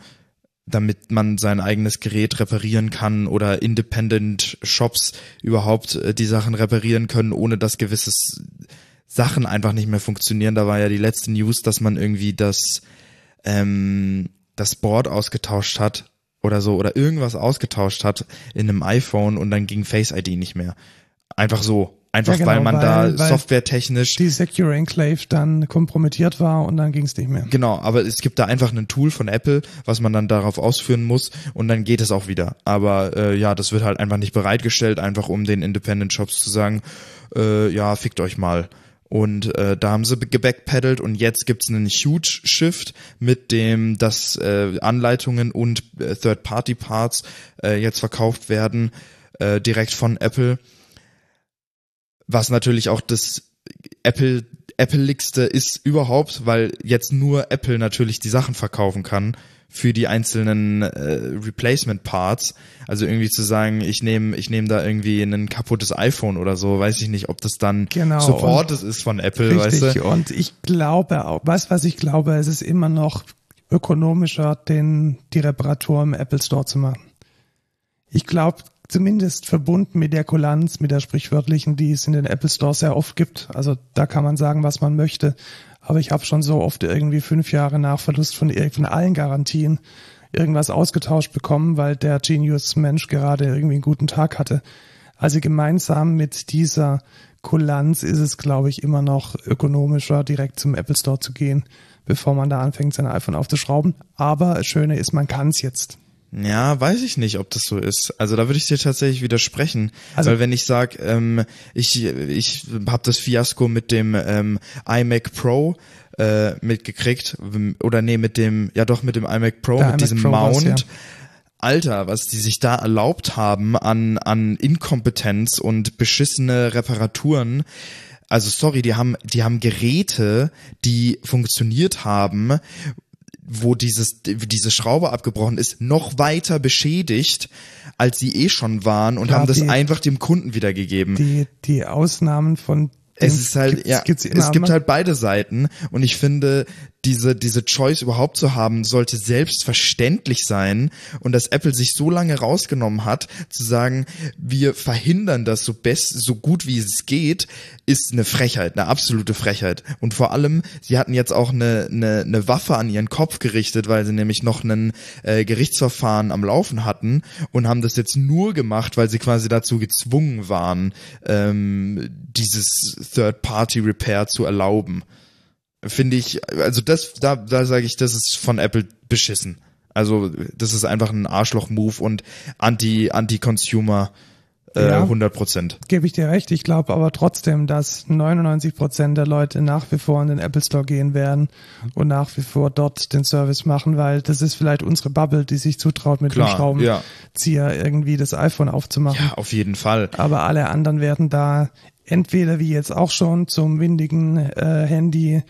damit man sein eigenes Gerät reparieren kann oder Independent Shops überhaupt äh, die Sachen reparieren können, ohne dass gewisse S- Sachen einfach nicht mehr funktionieren. Da war ja die letzte News, dass man irgendwie das, ähm, das Board ausgetauscht hat oder so oder irgendwas ausgetauscht hat in einem iPhone und dann ging Face ID nicht mehr. Einfach so. Einfach Ja, genau, weil man weil- da softwaretechnisch die Secure Enclave dann kompromittiert war und dann ging es nicht mehr. Genau, aber es gibt da einfach ein Tool von Apple, was man dann darauf ausführen muss und dann geht es auch wieder. Aber äh, ja, das wird halt einfach nicht bereitgestellt, einfach um den Independent Shops zu sagen, äh, ja, fickt euch mal. Und äh, da haben sie gebackpedalt und jetzt gibt's einen Huge Shift mit dem, dass äh, Anleitungen und äh, Third-Party-Parts äh, jetzt verkauft werden äh, direkt von Apple. Was natürlich auch das Apple Appleigste ist überhaupt, weil jetzt nur Apple natürlich die Sachen verkaufen kann für die einzelnen äh, Replacement Parts. Also irgendwie zu sagen, ich nehme ich nehme da irgendwie ein kaputtes iPhone oder so, weiß ich nicht, ob das dann Genau, supported ist von Apple, Richtig. weißt du? Und ich glaube auch, weißt was ich glaube, es ist immer noch ökonomischer, den, die Reparatur im Apple Store zu machen. Ich glaube, zumindest verbunden mit der Kulanz, mit der sprichwörtlichen, die es in den Apple Store sehr oft gibt. Also da kann man sagen, was man möchte. Aber ich habe schon so oft irgendwie fünf Jahre nach Verlust von, von allen Garantien irgendwas ausgetauscht bekommen, weil der Genius-Mensch gerade irgendwie einen guten Tag hatte. Also gemeinsam mit dieser Kulanz ist es, glaube ich, immer noch ökonomischer, direkt zum Apple Store zu gehen, bevor man da anfängt, sein iPhone aufzuschrauben. Aber das Schöne ist, man kann es jetzt. Ja, weiß ich nicht, ob das so ist. Also da würde ich dir tatsächlich widersprechen. Also- Weil wenn ich sag, ähm, ich, ich habe das Fiasko mit dem ähm, iMac Pro äh, mitgekriegt, oder nee, mit dem, ja doch mit dem iMac Pro, mit iMac diesem Pro Mount. ja. Alter, was die sich da erlaubt haben an, an Inkompetenz und beschissene Reparaturen. Also sorry, die haben, die haben Geräte, die funktioniert haben, wo dieses, diese Schraube abgebrochen ist, noch weiter beschädigt, als sie eh schon waren und Klar, haben das die- einfach dem Kunden wiedergegeben. Die, die Ausnahmen von Es ist halt, ja, es gibt halt beide Seiten und ich finde, diese, diese Choice überhaupt zu haben, sollte selbstverständlich sein und dass Apple sich so lange rausgenommen hat, zu sagen, wir verhindern das so best, so gut wie es geht, ist eine Frechheit, eine absolute Frechheit. Und vor allem, sie hatten jetzt auch eine, eine, eine Waffe an ihren Kopf gerichtet, weil sie nämlich noch einen äh, Gerichtsverfahren am Laufen hatten und haben das jetzt nur gemacht, weil sie quasi dazu gezwungen waren, ähm, dieses Third-Party-Repair zu erlauben. Finde ich, also das, da, da sage ich, das ist von Apple beschissen. Also das ist einfach ein Arschloch-Move und anti, anti-Consumer äh, Ja. 100 Prozent. Gebe ich dir recht. Ich glaube aber trotzdem, dass 99 Prozent der Leute nach wie vor in den Apple Store gehen werden und nach wie vor dort den Service machen, weil das ist vielleicht unsere Bubble, die sich zutraut, mit Klar, dem Schraubenzieher irgendwie das iPhone aufzumachen. Ja, auf jeden Fall. Aber alle anderen werden da entweder wie jetzt auch schon zum windigen äh, Handy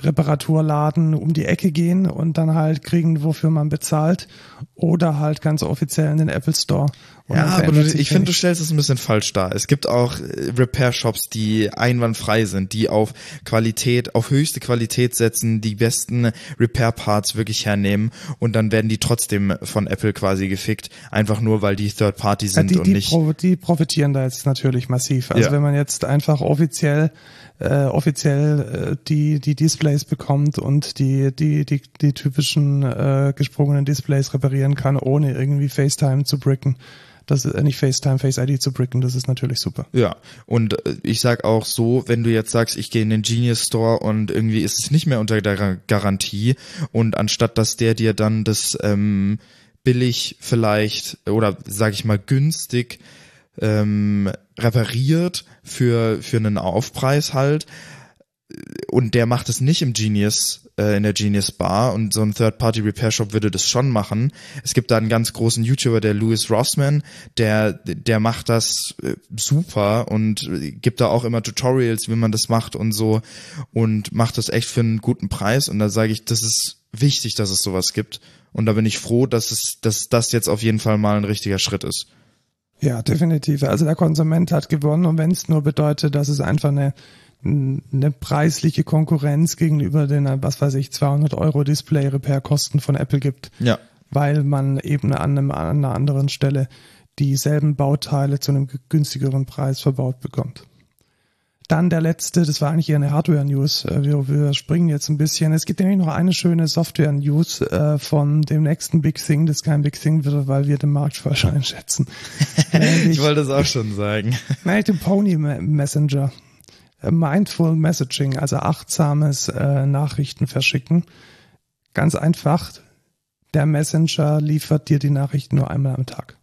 Reparaturladen um die Ecke gehen und dann halt kriegen, wofür man bezahlt oder halt ganz offiziell in den Apple Store. Und Ja, aber du, ich finde, du stellst es ein bisschen falsch dar. Es gibt auch äh, Repair-Shops, die einwandfrei sind, die auf Qualität, auf höchste Qualität setzen, die besten Repair-Parts wirklich hernehmen und dann werden die trotzdem von Apple quasi gefickt, einfach nur, weil die Third-Party Ja, sind die, und die, nicht... pro, die profitieren da jetzt natürlich massiv. Also Ja. wenn man jetzt einfach offiziell äh, offiziell äh, die die Displays bekommt und die die die die typischen äh, gesprungenen Displays reparieren kann, ohne irgendwie FaceTime zu bricken. Das ist äh, nicht FaceTime, Face ID zu bricken, das ist natürlich super. Ja, und äh, ich sag auch so, wenn du jetzt sagst, ich gehe in den Genius Store und irgendwie ist es nicht mehr unter der Gar- Garantie und anstatt dass der dir dann das ähm, billig vielleicht oder sag ich mal günstig ähm, repariert für für einen Aufpreis halt. Und der macht es nicht im Genius, äh, in der Genius Bar. Und so ein Third-Party-Repair-Shop würde das schon machen. Es gibt da einen ganz großen YouTuber, der Louis Rossman, der, der macht das äh, super und gibt da auch immer Tutorials, wie man das macht und so. Und macht das echt für einen guten Preis. Und da sage ich, das ist wichtig, dass es sowas gibt. Und da bin ich froh, dass es, dass das jetzt auf jeden Fall mal ein richtiger Schritt ist. Ja, definitiv. Also der Konsument hat gewonnen und wenn es nur bedeutet, dass es einfach eine eine preisliche Konkurrenz gegenüber den, was weiß ich, 200 Euro Display-Repair-Kosten von Apple gibt, Ja, weil man eben an, einem, an einer anderen Stelle dieselben Bauteile zu einem günstigeren Preis verbaut bekommt. Dann der letzte, das war eigentlich eher eine Hardware-News. Äh, Wir, wir springen jetzt ein bisschen. Es gibt nämlich noch eine schöne Software-News äh, von dem nächsten Big Thing, das kein Big Thing wird, weil wir den Markt falsch einschätzen. (laughs) Ich wollte es auch schon sagen. Nein, den Pony Me- Messenger. Äh, Mindful Messaging, also achtsames äh, Nachrichten verschicken. Ganz einfach. Der Messenger liefert dir die Nachrichten nur einmal am Tag.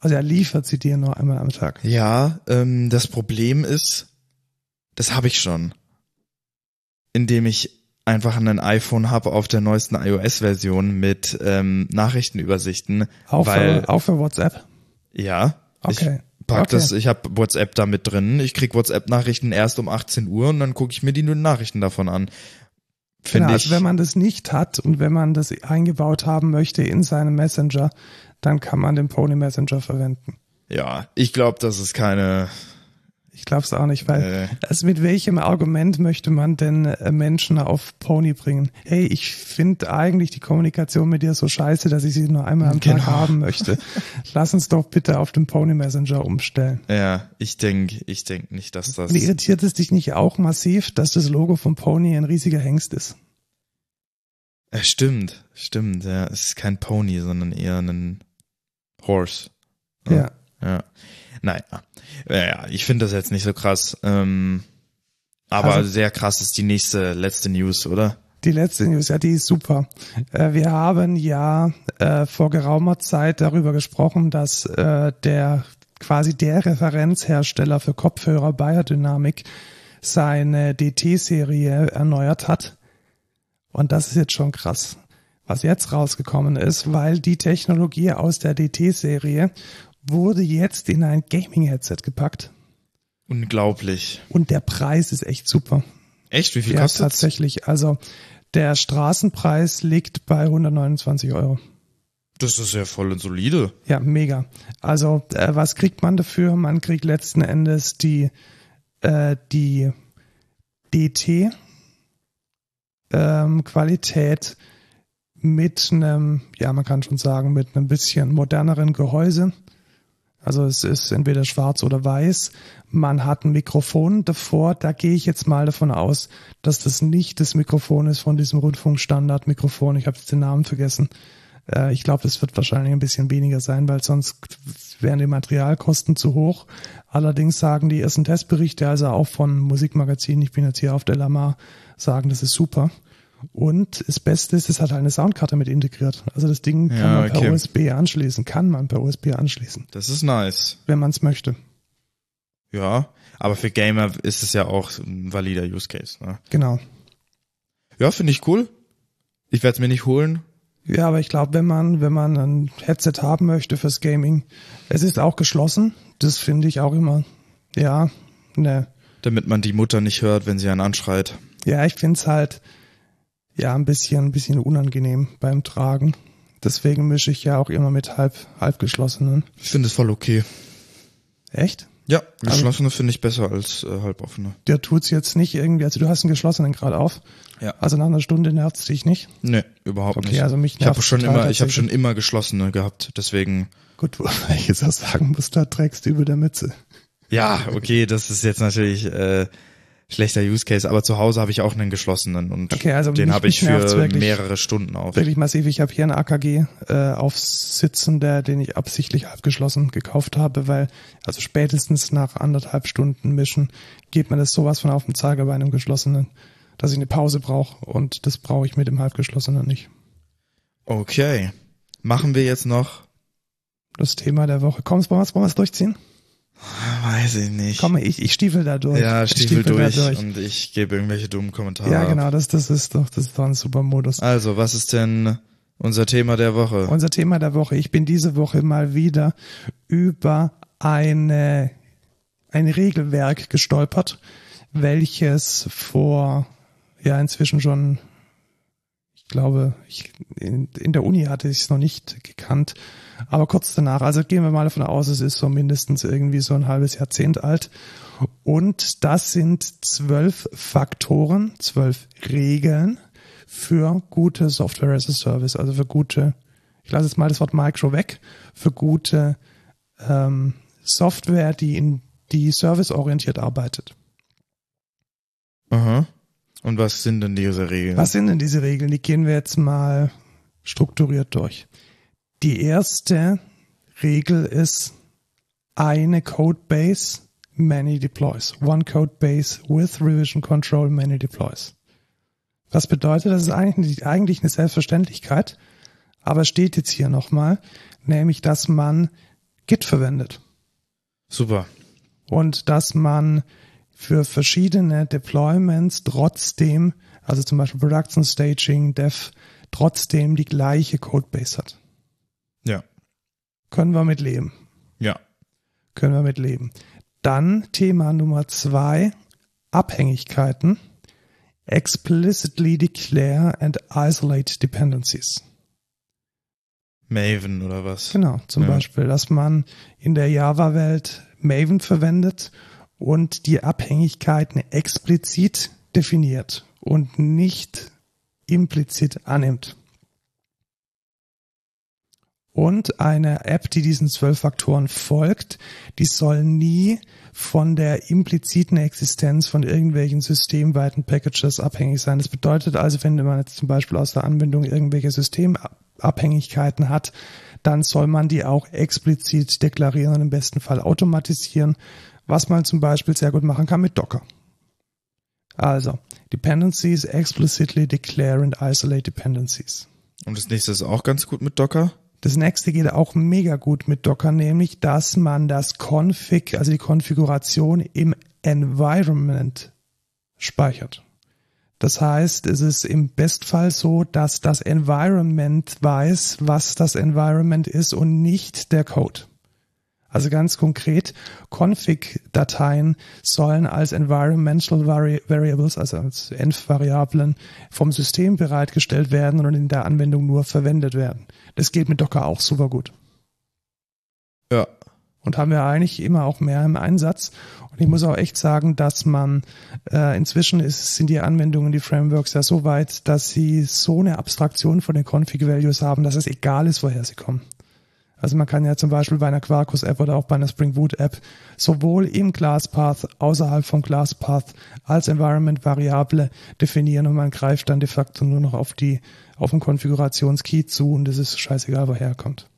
Also er liefert sie dir nur einmal am Tag. Ja, ähm, das Problem ist, das habe ich schon. Indem ich einfach ein iPhone habe auf der neuesten iOS-Version mit ähm, Nachrichtenübersichten. Auch, weil, für, auch für WhatsApp. ja, Okay. ich pack Okay. das, ich habe WhatsApp da mit drin. Ich krieg WhatsApp-Nachrichten erst um 18 Uhr und dann gucke ich mir die Nachrichten davon an. Finde Genau, ich. also wenn man das nicht hat und wenn man das eingebaut haben möchte in seinem Messenger, dann kann man den Pony Messenger verwenden. ja, ich glaube, das ist keine. Ich glaube es auch nicht, weil Äh. also mit welchem Argument möchte man denn äh, Menschen auf Pony bringen? Hey, ich finde eigentlich die Kommunikation mit dir so scheiße, dass ich sie nur einmal am Genau. Tag haben möchte. (laughs) Lass uns doch bitte auf den Pony Messenger umstellen. Ja, ich denk, ich denk nicht, dass das. Und irritiert es dich nicht auch massiv, dass das Logo von Pony ein riesiger Hengst ist? Ja, stimmt, stimmt. Ja, es ist kein Pony, sondern eher ein Horse. Ja. Ja. Naja. Ja, ich finde das jetzt nicht so krass. Ähm, aber Also- sehr krass ist die nächste, letzte News, oder? Die letzte News, ja, die ist super. Äh, wir haben ja äh, vor geraumer Zeit darüber gesprochen, dass äh, der quasi der Referenzhersteller für Kopfhörer Biodynamic seine DT-Serie erneuert hat. Und das ist jetzt schon krass, was jetzt rausgekommen ist, weil die Technologie aus der DT-Serie wurde jetzt in ein Gaming-Headset gepackt. Unglaublich. Und der Preis ist echt super. Echt? Wie viel Ja, kostet's? tatsächlich. Also der Straßenpreis liegt bei 129 Euro. Das ist ja voll und solide. Ja, mega. Also äh, was kriegt man dafür? Man kriegt letzten Endes die äh, die DT ähm, Qualität mit einem, ja, man kann schon sagen, mit einem bisschen moderneren Gehäuse. Also es ist entweder schwarz oder weiß. Man hat ein Mikrofon davor. Da gehe ich jetzt mal davon aus, dass das nicht das Mikrofon ist von diesem Rundfunkstandard-Mikrofon. Ich habe jetzt den Namen vergessen. Äh, ich glaube, es wird wahrscheinlich ein bisschen weniger sein, weil sonst wären die Materialkosten zu hoch. Allerdings sagen die ersten Testberichte, also auch von Musikmagazinen, ich bin jetzt hier auf der Lamar, sagen, das ist super. Und das Beste ist, es hat halt eine Soundkarte mit integriert. Also das Ding kann Ja, man per okay. USB anschließen, kann man per USB anschließen, Das ist nice. wenn man es möchte. Ja. Aber für Gamer ist es ja auch ein valider Use Case. Ne? Genau. Ja, finde ich cool. Ich werde es mir nicht holen. Ja, aber ich glaube, wenn man, wenn man ein Headset haben möchte fürs Gaming, es ist auch geschlossen. Das finde ich auch immer, ja, ne. Damit man die Mutter nicht hört, wenn sie einen anschreit. Ja, ich find's halt, ja ein bisschen, ein bisschen unangenehm beim Tragen. Deswegen mische ich ja auch immer mit halb, halb geschlossenen. Ich finde es voll okay. Echt? Ja, geschlossene finde ich besser als äh, halboffene. Der tut's jetzt nicht irgendwie, also du hast einen geschlossenen gerade auf. Ja. Also nach einer Stunde nervt's dich nicht. Nee, überhaupt Okay, nicht. also mich ich habe schon immer, ich habe schon immer geschlossene gehabt, deswegen. Gut, (laughs) wobei ich jetzt auch sagen muss, da trägst du über der Mütze. Ja, okay, das ist jetzt natürlich äh, schlechter Use Case, aber zu Hause habe ich auch einen geschlossenen und Okay, also den habe ich für wirklich. mehrere Stunden auf. Wirklich massiv. Ich habe hier einen AKG äh, aufsitzen, der, den ich absichtlich abgeschlossen gekauft habe, weil also spätestens nach anderthalb Stunden Mischen geht mir das sowas von auf dem Zeiger bei einem geschlossenen, dass ich eine Pause brauche und das brauche ich mit dem halbgeschlossenen nicht. Okay, machen wir jetzt noch? Das Thema der Woche. Komm, wollen wir es durchziehen? (laughs) Weiß ich nicht. Komm, ich, ich stiefel da durch. ja, Ich Stiefel da durch, und ich gebe irgendwelche dummen Kommentare. Ja, genau, das, das ist doch, das ist doch ein super Modus. Also, was ist denn unser Thema der Woche? Unser Thema der Woche. Ich bin diese Woche mal wieder über eine, ein Regelwerk gestolpert, welches vor, ja, inzwischen schon, ich glaube, ich, in, in der Uni hatte ich es noch nicht gekannt, aber kurz danach, also gehen wir mal davon aus, es ist so mindestens irgendwie so ein halbes Jahrzehnt alt. Und das sind zwölf Faktoren, zwölf Regeln für gute Software as a Service, also für gute, ich lasse jetzt mal das Wort Micro weg, für gute ähm, Software, die in die serviceorientiert arbeitet. Aha. Und was sind denn diese Regeln? Was sind denn diese Regeln? Die gehen wir jetzt mal strukturiert durch. Die erste Regel ist eine Codebase, many deploys. One Codebase with Revision Control, many deploys. Was bedeutet, das ist eigentlich, eigentlich eine Selbstverständlichkeit, aber steht jetzt hier nochmal, nämlich, dass man Git verwendet Super. und dass man für verschiedene Deployments trotzdem, also zum Beispiel Production Staging, Dev, trotzdem die gleiche Codebase hat. Ja. Können wir mit leben. Ja. Können wir mit leben. Dann Thema Nummer zwei, Abhängigkeiten. Explicitly declare and isolate dependencies. Maven oder was? Genau, zum Ja. Beispiel, dass man in der Java-Welt Maven verwendet und die Abhängigkeiten explizit definiert und nicht implizit annimmt. Und eine App, die diesen zwölf Faktoren folgt, die soll nie von der impliziten Existenz von irgendwelchen systemweiten Packages abhängig sein. Das bedeutet also, wenn man jetzt zum Beispiel aus der Anwendung irgendwelche Systemabhängigkeiten hat, dann soll man die auch explizit deklarieren und im besten Fall automatisieren, was man zum Beispiel sehr gut machen kann mit Docker. Also, Dependencies explicitly declare and isolate dependencies. Und das nächste ist auch ganz gut mit Docker. Das nächste geht auch mega gut mit Docker, nämlich, dass man das Config, also die Konfiguration im Environment speichert. Das heißt, es ist im Bestfall so, dass das Environment weiß, was das Environment ist und nicht der Code. Also ganz konkret, Config-Dateien sollen als Environmental Vari Variables, also als Env-Variablen vom System bereitgestellt werden und in der Anwendung nur verwendet werden. Das geht mit Docker auch super gut. Ja. Und haben wir eigentlich immer auch mehr im Einsatz. Und ich muss auch echt sagen, dass man äh, inzwischen ist, sind die Anwendungen, die Frameworks ja so weit, dass sie so eine Abstraktion von den Config-Values haben, dass es egal ist, woher sie kommen. Also man kann ja zum Beispiel bei einer Quarkus-App oder auch bei einer Spring Boot-App sowohl im ClassPath, außerhalb vom ClassPath als Environment-Variable definieren und man greift dann de facto nur noch auf die, auf den Konfigurationskey zu und es ist scheißegal, woher er kommt.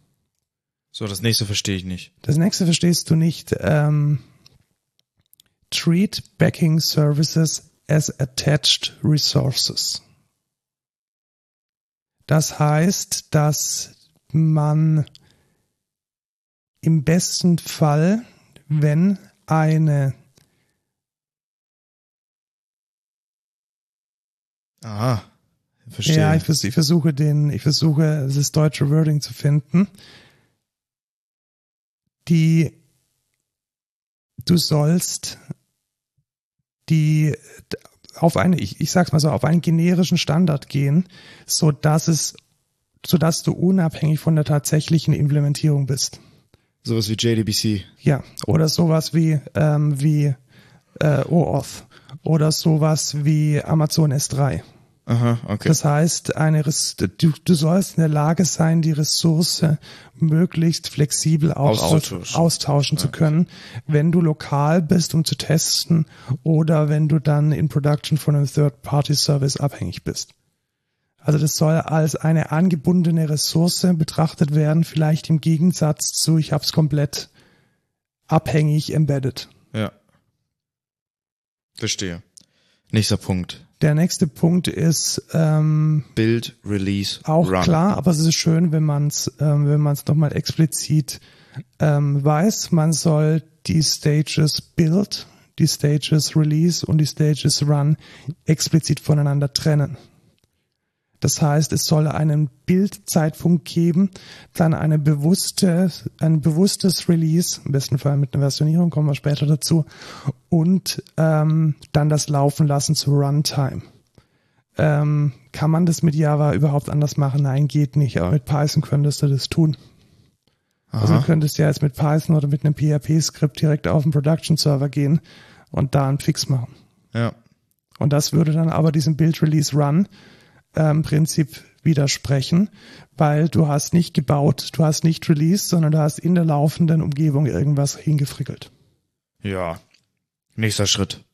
So, das nächste verstehe ich nicht. Das nächste verstehst du nicht. Ähm, treat backing services as attached resources. Das heißt, dass man im besten Fall, wenn eine Aha. Verstehe. Ja, ich, vers ich versuche den, ich versuche das deutsche Wording zu finden. Die, du sollst die, auf eine, ich, ich sag's mal so, auf einen generischen Standard gehen, so dass es, so dass du unabhängig von der tatsächlichen Implementierung bist. Sowas wie JDBC. Ja, oder sowas wie, ähm, wie äh, OAuth oder sowas wie Amazon S3. Aha, okay. Das heißt, eine, du, du sollst in der Lage sein, die Ressource möglichst flexibel auch austauschen, austauschen ja. zu können, wenn du lokal bist, um zu testen oder wenn du dann in Production von einem Third-Party-Service abhängig bist. Also das soll als eine angebundene Ressource betrachtet werden, vielleicht im Gegensatz zu, ich habe es komplett abhängig embedded. Ja. Verstehe. Nächster Punkt. Der nächste Punkt ist ähm, Build, Release, auch Run. klar, aber es ist schön, wenn man es, ähm, wenn man es nochmal explizit ähm, weiß. Man soll die Stages Build, die Stages Release und die Stages Run explizit voneinander trennen. Das heißt, es soll einen Bildzeitpunkt geben, dann eine bewusste, ein bewusstes Release, im besten Fall mit einer Versionierung, kommen wir später dazu, und ähm, dann das Laufen lassen zu Runtime. Ähm, kann man das mit Java überhaupt anders machen? Nein, geht nicht. Aber mit Python könntest du das tun. Aha. Also du könntest ja jetzt mit Python oder mit einem PHP-Skript direkt auf den Production-Server gehen und da einen Fix machen. Ja. Und das würde dann aber diesen Build-Release-Run ähm, Prinzip widersprechen, weil du hast nicht gebaut, du hast nicht released, sondern du hast in der laufenden Umgebung irgendwas hingefrickelt. Ja. Nächster Schritt.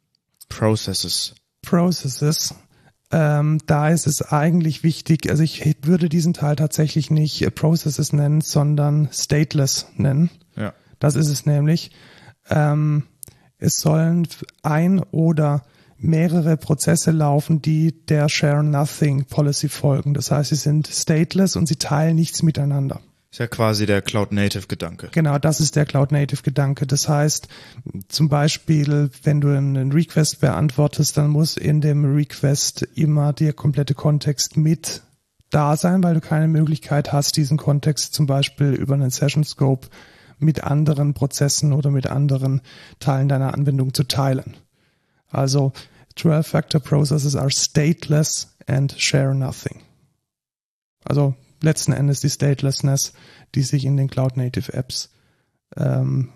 Processes. Processes. Ähm, da ist es eigentlich wichtig, also ich würde diesen Teil tatsächlich nicht Processes nennen, sondern Stateless nennen. Ja. Das ist es nämlich. Ähm, es sollen ein oder mehrere Prozesse laufen, die der Share Nothing Policy folgen. Das heißt, sie sind stateless und sie teilen nichts miteinander. Ist ja quasi der Cloud Native Gedanke. Genau, das ist der Cloud Native Gedanke. Das heißt, zum Beispiel, wenn du einen Request beantwortest, dann muss in dem Request immer der komplette Kontext mit da sein, weil du keine Möglichkeit hast, diesen Kontext zum Beispiel über einen Session Scope mit anderen Prozessen oder mit anderen Teilen deiner Anwendung zu teilen. Also 12-Factor Processes are stateless and share nothing. Also letzten Endes die Statelessness, die sich in den Cloud Native Apps ähm,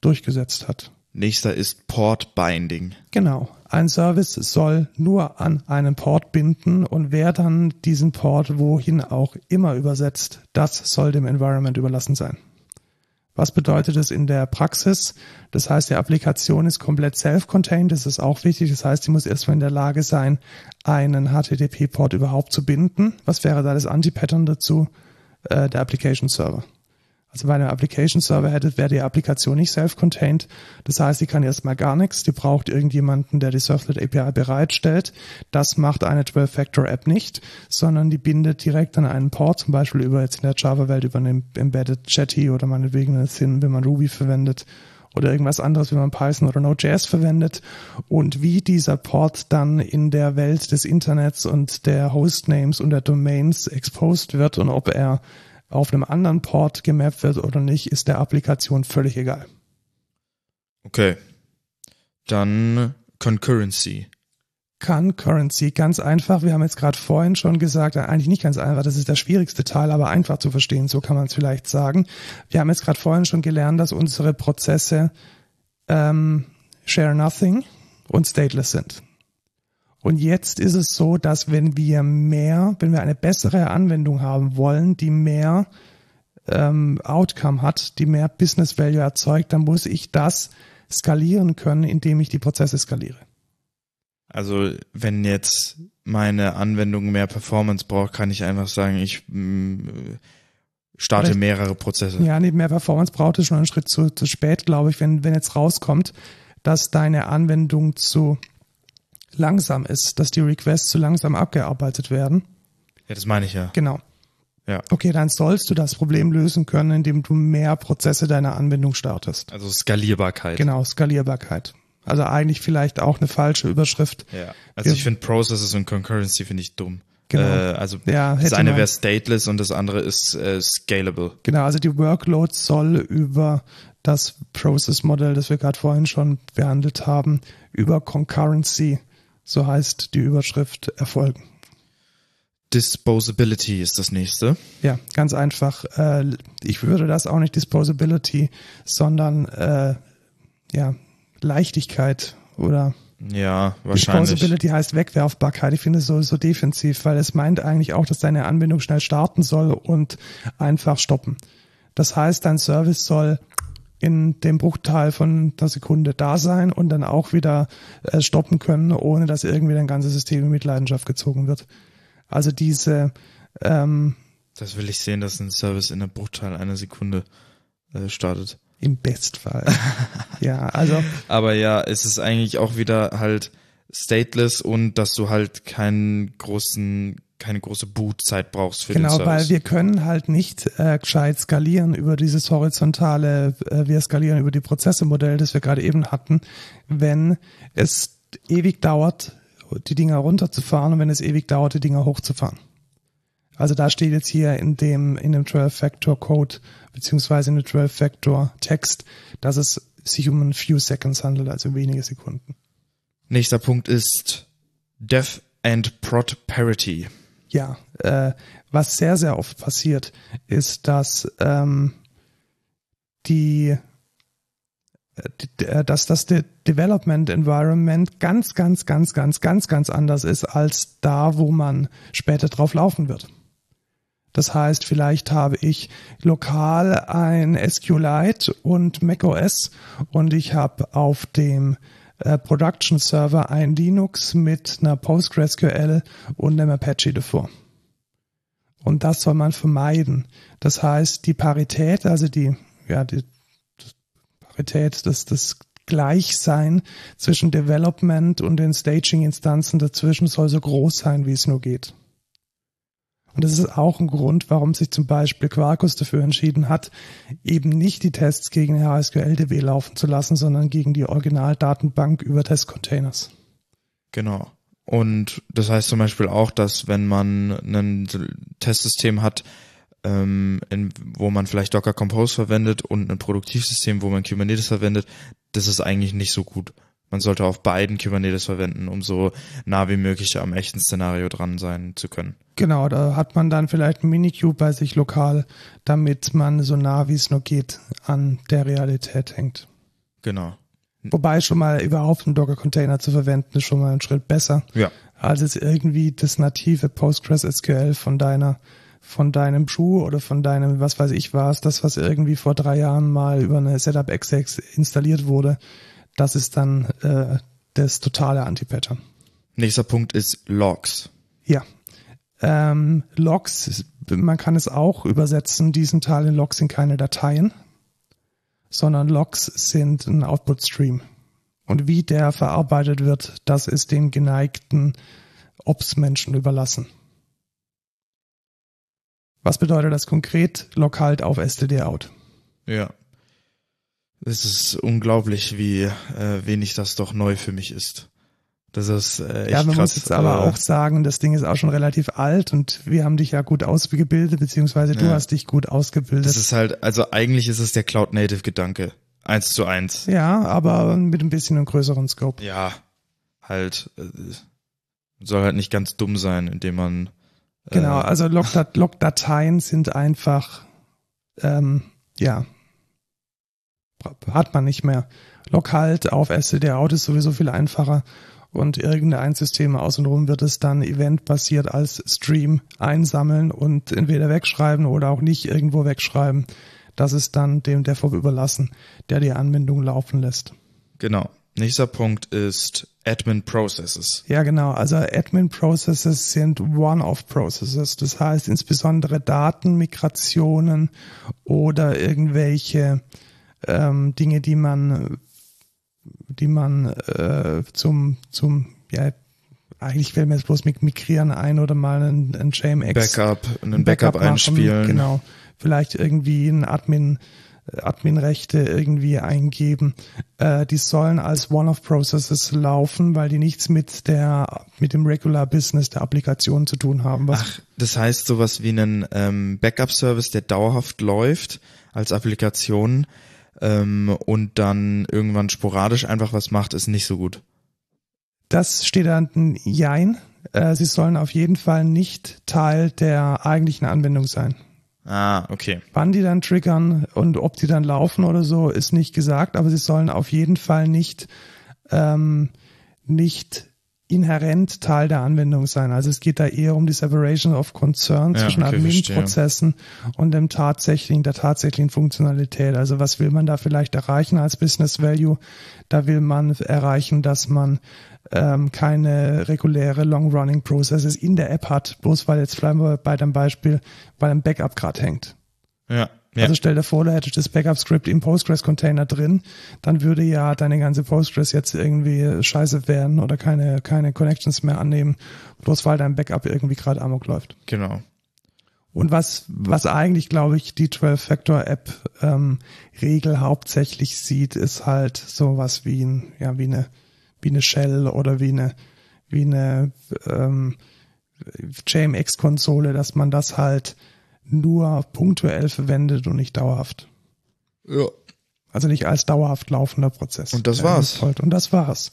durchgesetzt hat. Nächster ist Port Binding. Genau. Ein Service soll nur an einen Port binden und wer dann diesen Port wohin auch immer übersetzt, das soll dem Environment überlassen sein. Was bedeutet es in der Praxis? Das heißt, die Applikation ist komplett self-contained. Das ist auch wichtig. Das heißt, sie muss erstmal in der Lage sein, einen HTTP-Port überhaupt zu binden. Was wäre da das Anti-Pattern dazu? Äh, der Application Server. Also bei einem Application Server hättet, wäre die Applikation nicht self-contained. Das heißt, sie kann erstmal gar nichts. Die braucht irgendjemanden, der die Surflet API bereitstellt. Das macht eine 12-Factor-App nicht, sondern die bindet direkt an einen Port, zum Beispiel über jetzt in der Java-Welt über einen Embedded Chatty oder meinetwegen eine Thin, wenn man Ruby verwendet oder irgendwas anderes, wenn man Python oder Node.js verwendet und wie dieser Port dann in der Welt des Internets und der Hostnames und der Domains exposed wird und ob er auf einem anderen Port gemappt wird oder nicht, ist der Applikation völlig egal. Okay. Dann Concurrency. Concurrency, ganz einfach. Wir haben jetzt gerade vorhin schon gesagt, eigentlich nicht ganz einfach, das ist der schwierigste Teil, aber einfach zu verstehen, so kann man es vielleicht sagen. Wir haben jetzt gerade vorhin schon gelernt, dass unsere Prozesse ähm, share nothing und stateless sind. Und jetzt ist es so, dass wenn wir mehr, wenn wir eine bessere Anwendung haben wollen, die mehr ähm, Outcome hat, die mehr Business Value erzeugt, dann muss ich das skalieren können, indem ich die Prozesse skaliere. Also wenn jetzt meine Anwendung mehr Performance braucht, kann ich einfach sagen, ich mh, mm, starte Vielleicht, mehrere Prozesse. Ja, nee, mehr Performance braucht es schon einen Schritt zu, zu spät, glaube ich, wenn, wenn jetzt rauskommt, dass deine Anwendung zu langsam ist, dass die Requests zu langsam abgearbeitet werden. Ja, das meine ich ja. Genau. Ja. Okay, dann sollst du das Problem lösen können, indem du mehr Prozesse deiner Anwendung startest. Also Skalierbarkeit. Genau, Skalierbarkeit. Also eigentlich vielleicht auch eine falsche Überschrift. Ja. Also Wir, ich finde Processes und Concurrency finde ich dumm. Genau. Äh, also Ja, das eine wäre stateless und das andere ist äh, scalable. Genau, also die Workload soll über das Process-Modell, das wir gerade vorhin schon behandelt haben, über Concurrency, so heißt die Überschrift, erfolgen. Disposability ist das nächste. Ja, ganz einfach. Äh, ich würde das auch nicht Disposability, sondern äh, ja, Leichtigkeit oder Ja, wahrscheinlich. Disposability heißt Wegwerfbarkeit. Ich finde es so, so defensiv, weil es meint eigentlich auch, dass deine Anbindung schnell starten soll und einfach stoppen. Das heißt, dein Service soll in dem Bruchteil von einer Sekunde da sein und dann auch wieder äh, stoppen können, ohne dass irgendwie dein ganzes System in Mitleidenschaft gezogen wird. Also diese, ähm, Das will ich sehen, dass ein Service in einem Bruchteil einer Sekunde äh, startet. im Bestfall. (laughs) ja, also Aber ja, es ist eigentlich auch wieder halt stateless und dass du halt keinen großen, keine große Bootzeit brauchst für Genau, den weil Service. wir können halt nicht äh, gescheit skalieren über dieses horizontale, äh, wir skalieren über die Prozesse-Modell, das wir gerade eben hatten, wenn es ewig dauert, die Dinger runterzufahren und wenn es ewig dauert, die Dinger hochzufahren. Also da steht jetzt hier in dem, in dem 12-Factor-Code, beziehungsweise in dem 12-Factor-Text, dass es sich um ein few seconds handelt, also wenige Sekunden. Nächster Punkt ist Dev and Prod Parity. Ja, äh, was sehr, sehr oft passiert, ist, dass ähm, die äh, dass das De Development Environment ganz, ganz, ganz, ganz, ganz, ganz anders ist als da, wo man später drauf laufen wird. Das heißt, vielleicht habe ich lokal ein SQLite und macOS und ich habe auf dem äh, Production Server ein Linux mit einer PostgreSQL und einem Apache davor. Und das soll man vermeiden. Das heißt, die Parität, also die, ja, die Parität, das, das Gleichsein zwischen Development und den Staging-Instanzen dazwischen soll so groß sein, wie es nur geht. Und das ist auch ein Grund, warum sich zum Beispiel Quarkus dafür entschieden hat, eben nicht die Tests gegen HSQL-DB laufen zu lassen, sondern gegen die Originaldatenbank über Testcontainers. Genau. Und das heißt zum Beispiel auch, dass wenn man ein Testsystem hat, ähm, in, wo man vielleicht Docker Compose verwendet und ein Produktivsystem, wo man Kubernetes verwendet, das ist eigentlich nicht so gut. Man sollte auf beiden Kubernetes verwenden, um so nah wie möglich am echten Szenario dran sein zu können. Genau, da hat man dann vielleicht ein Minikube bei sich lokal, damit man so nah wie es nur geht an der Realität hängt. Genau. Wobei schon mal überhaupt einen Docker-Container zu verwenden, ist schon mal ein Schritt besser, Ja. als es irgendwie das native PostgreSQL von deiner, von deinem Schuh oder von deinem, was weiß ich was, das, was irgendwie vor drei Jahren mal über eine Setup-Exex installiert wurde, das ist dann äh, das totale Anti-Pattern. Nächster Punkt ist Logs. Ja. Ähm, Logs, man kann es auch übersetzen, diesen Teil in Logs sind keine Dateien, sondern Logs sind ein Output-Stream. Und wie der verarbeitet wird, das ist den geneigten Ops-Menschen überlassen. Was bedeutet das konkret? Log halt auf std-out. Ja. Es ist unglaublich, wie äh, wenig das doch neu für mich ist. Das ist äh, echt Ja, man krass. muss jetzt aber äh, auch sagen, das Ding ist auch schon relativ alt und wir haben dich ja gut ausgebildet, beziehungsweise du Ja. hast dich gut ausgebildet. Das ist halt, also eigentlich ist es der Cloud Native Gedanke. Eins zu eins. Ja, aber mit ein bisschen einem größeren Scope. Ja, halt, äh, soll halt nicht ganz dumm sein, indem man, äh, Genau, also Logdat Logdateien sind einfach, ähm, ja, hat man nicht mehr. Log halt auf std-out ist sowieso viel einfacher und irgendein System außenrum wird es dann eventbasiert als Stream einsammeln und entweder wegschreiben oder auch nicht irgendwo wegschreiben. Das ist dann dem DevOps überlassen, der die Anwendung laufen lässt. genau. Nächster Punkt ist Admin Processes. Ja, genau. Also Admin Processes sind One-off Processes. Das heißt insbesondere Datenmigrationen oder irgendwelche ähm, Dinge, die man, die man äh, zum, zum, ja, eigentlich fällt mir jetzt bloß mit Migrieren ein oder mal ein, ein JMX Backup, einen Backup, machen, einspielen. Genau. Vielleicht irgendwie ein Admin Adminrechte irgendwie eingeben. Äh, die sollen als One-off-Processes laufen, weil die nichts mit der mit dem Regular Business der Applikation zu tun haben. Was Ach, das heißt sowas wie einen ähm, Backup-Service, der dauerhaft läuft als Applikation ähm, und dann irgendwann sporadisch einfach was macht, ist nicht so gut. Das steht dann ein Jein. Äh, sie sollen auf jeden Fall nicht Teil der eigentlichen Anwendung sein. Ah, okay. Wann die dann triggern und ob die dann laufen oder so, ist nicht gesagt, aber sie sollen auf jeden Fall nicht, ähm, nicht inhärent Teil der Anwendung sein. Also es geht da eher um die Separation of Concern Ja, zwischen okay, Admin-Prozessen und dem tatsächlichen, der tatsächlichen Funktionalität. Also was will man da vielleicht erreichen als Business Value? Da will man erreichen, dass man ähm, keine reguläre Long-Running Processes in der App hat, bloß weil jetzt bleiben wir bei dem Beispiel, weil ein Backup gerade hängt. Ja. Ja. Also stell dir vor, du hättest das Backup-Script im Postgres-Container drin, dann würde ja deine ganze Postgres jetzt irgendwie scheiße werden oder keine, keine Connections mehr annehmen, bloß weil dein Backup irgendwie gerade amok läuft. genau. Und was, was eigentlich, glaube ich, die 12-Factor-App ähm, Regel hauptsächlich sieht, ist halt sowas wie ein, ja, wie eine, wie eine Shell oder wie eine, wie eine ähm, JMX-Konsole, dass man das halt nur punktuell verwendet und nicht dauerhaft. Ja. Also nicht als dauerhaft laufender Prozess. Und das war's. Und das war's.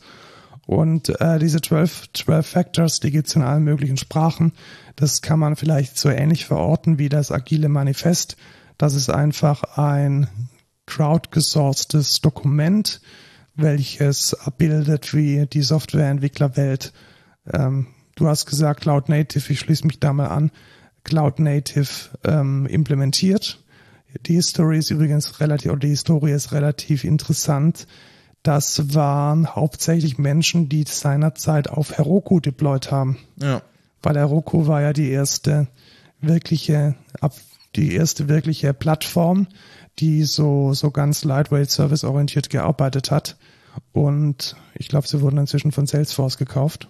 Und äh, diese 12, 12 Factors, die gibt's in allen möglichen Sprachen. Das kann man vielleicht so ähnlich verorten wie das agile Manifest. Das ist einfach ein crowdgesourcetes Dokument, welches abbildet, wie die Softwareentwicklerwelt. Ähm, du hast gesagt Cloud Native, ich schließe mich da mal an. Cloud Native ähm, implementiert. Die History ist übrigens relativ, oder die Historie ist relativ interessant. Das waren hauptsächlich Menschen, die seinerzeit auf Heroku deployed haben. Ja. Weil Heroku war ja die erste wirkliche, die erste wirkliche Plattform, die so, so ganz lightweight service orientiert gearbeitet hat. Und ich glaube, sie wurden inzwischen von Salesforce gekauft.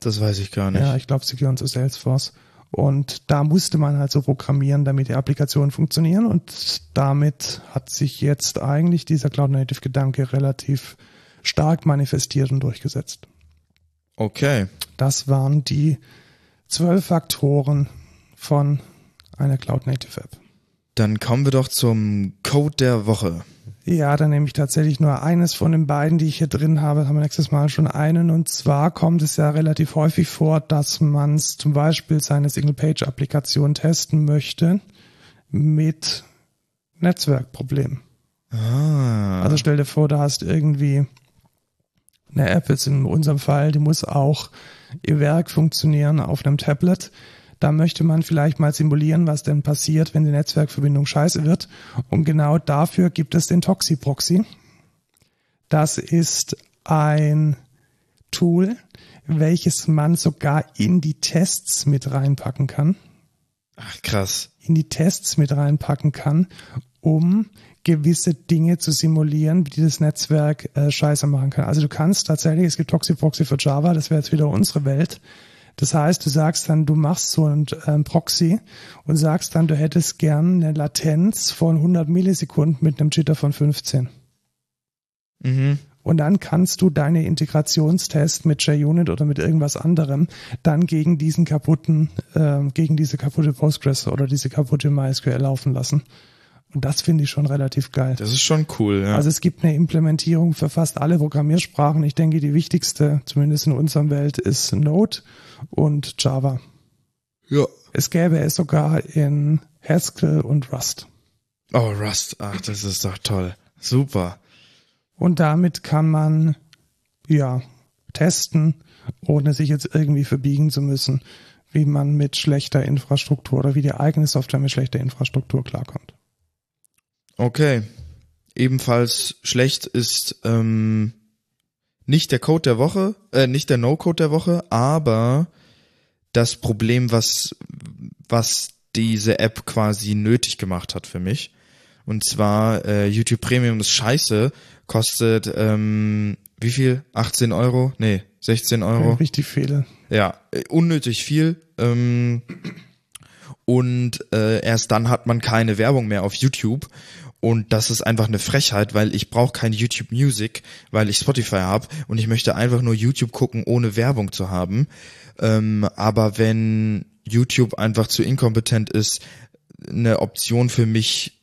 Das weiß ich gar nicht. Ja, ich glaube, sie gehören zu Salesforce. Und da musste man halt so programmieren, damit die Applikationen funktionieren. Und damit hat sich jetzt eigentlich dieser Cloud Native Gedanke relativ stark manifestiert und durchgesetzt. Okay. Das waren die zwölf Faktoren von einer Cloud Native App. Dann kommen wir doch zum Code der Woche. Ja, dann nehme ich tatsächlich nur eines von den beiden, die ich hier drin habe. Haben wir nächstes Mal schon einen. Und zwar kommt es ja relativ häufig vor, dass man zum Beispiel seine Single-Page-Applikation testen möchte mit Netzwerkproblemen. Ah. Also stell dir vor, du hast irgendwie eine App, jetzt in unserem Fall, die muss auch ihr Werk funktionieren auf einem Tablet. Da möchte man vielleicht mal simulieren, was denn passiert, wenn die Netzwerkverbindung scheiße wird. Und genau dafür gibt es den Toxi-Proxy. Das ist ein Tool, welches man sogar in die Tests mit reinpacken kann. Ach, krass. In die Tests mit reinpacken kann, um gewisse Dinge zu simulieren, die das Netzwerk äh, scheiße machen kann. Also du kannst tatsächlich, es gibt Toxi-Proxy für Java, das wäre jetzt wieder unsere Welt. Das heißt, du sagst dann, du machst so ein ähm, Proxy und sagst dann, du hättest gern eine Latenz von 100 Millisekunden mit einem Jitter von 15. Mhm. Und dann kannst du deine Integrationstest mit JUnit oder mit irgendwas anderem dann gegen diesen kaputten, äh, gegen diese kaputte Postgres oder diese kaputte MySQL laufen lassen. Und das finde ich schon relativ geil. Das ist schon cool, ja. Also es gibt eine Implementierung für fast alle Programmiersprachen. Ich denke, die wichtigste, zumindest in unserer Welt, ist Node und Java. ja. Es gäbe es sogar in Haskell und Rust. Oh, Rust. Ach, das ist doch toll. Super. Und damit kann man, ja, testen, ohne sich jetzt irgendwie verbiegen zu müssen, wie man mit schlechter Infrastruktur oder wie die eigene Software mit schlechter Infrastruktur klarkommt. Okay. Ebenfalls schlecht ist ähm, nicht der Code der Woche, äh, nicht der No-Code der Woche, aber das Problem, was, was diese App quasi nötig gemacht hat für mich. Und zwar äh, YouTube Premium ist scheiße, kostet ähm, wie viel? 18 Euro? Nee, 16 Euro. Richtig viele. Ja, äh, unnötig viel. Ähm, und äh, erst dann hat man keine Werbung mehr auf YouTube. Und das ist einfach eine Frechheit, weil ich brauche kein YouTube Music, weil ich Spotify habe und ich möchte einfach nur YouTube gucken, ohne Werbung zu haben. Ähm, aber wenn YouTube einfach zu inkompetent ist, eine Option für mich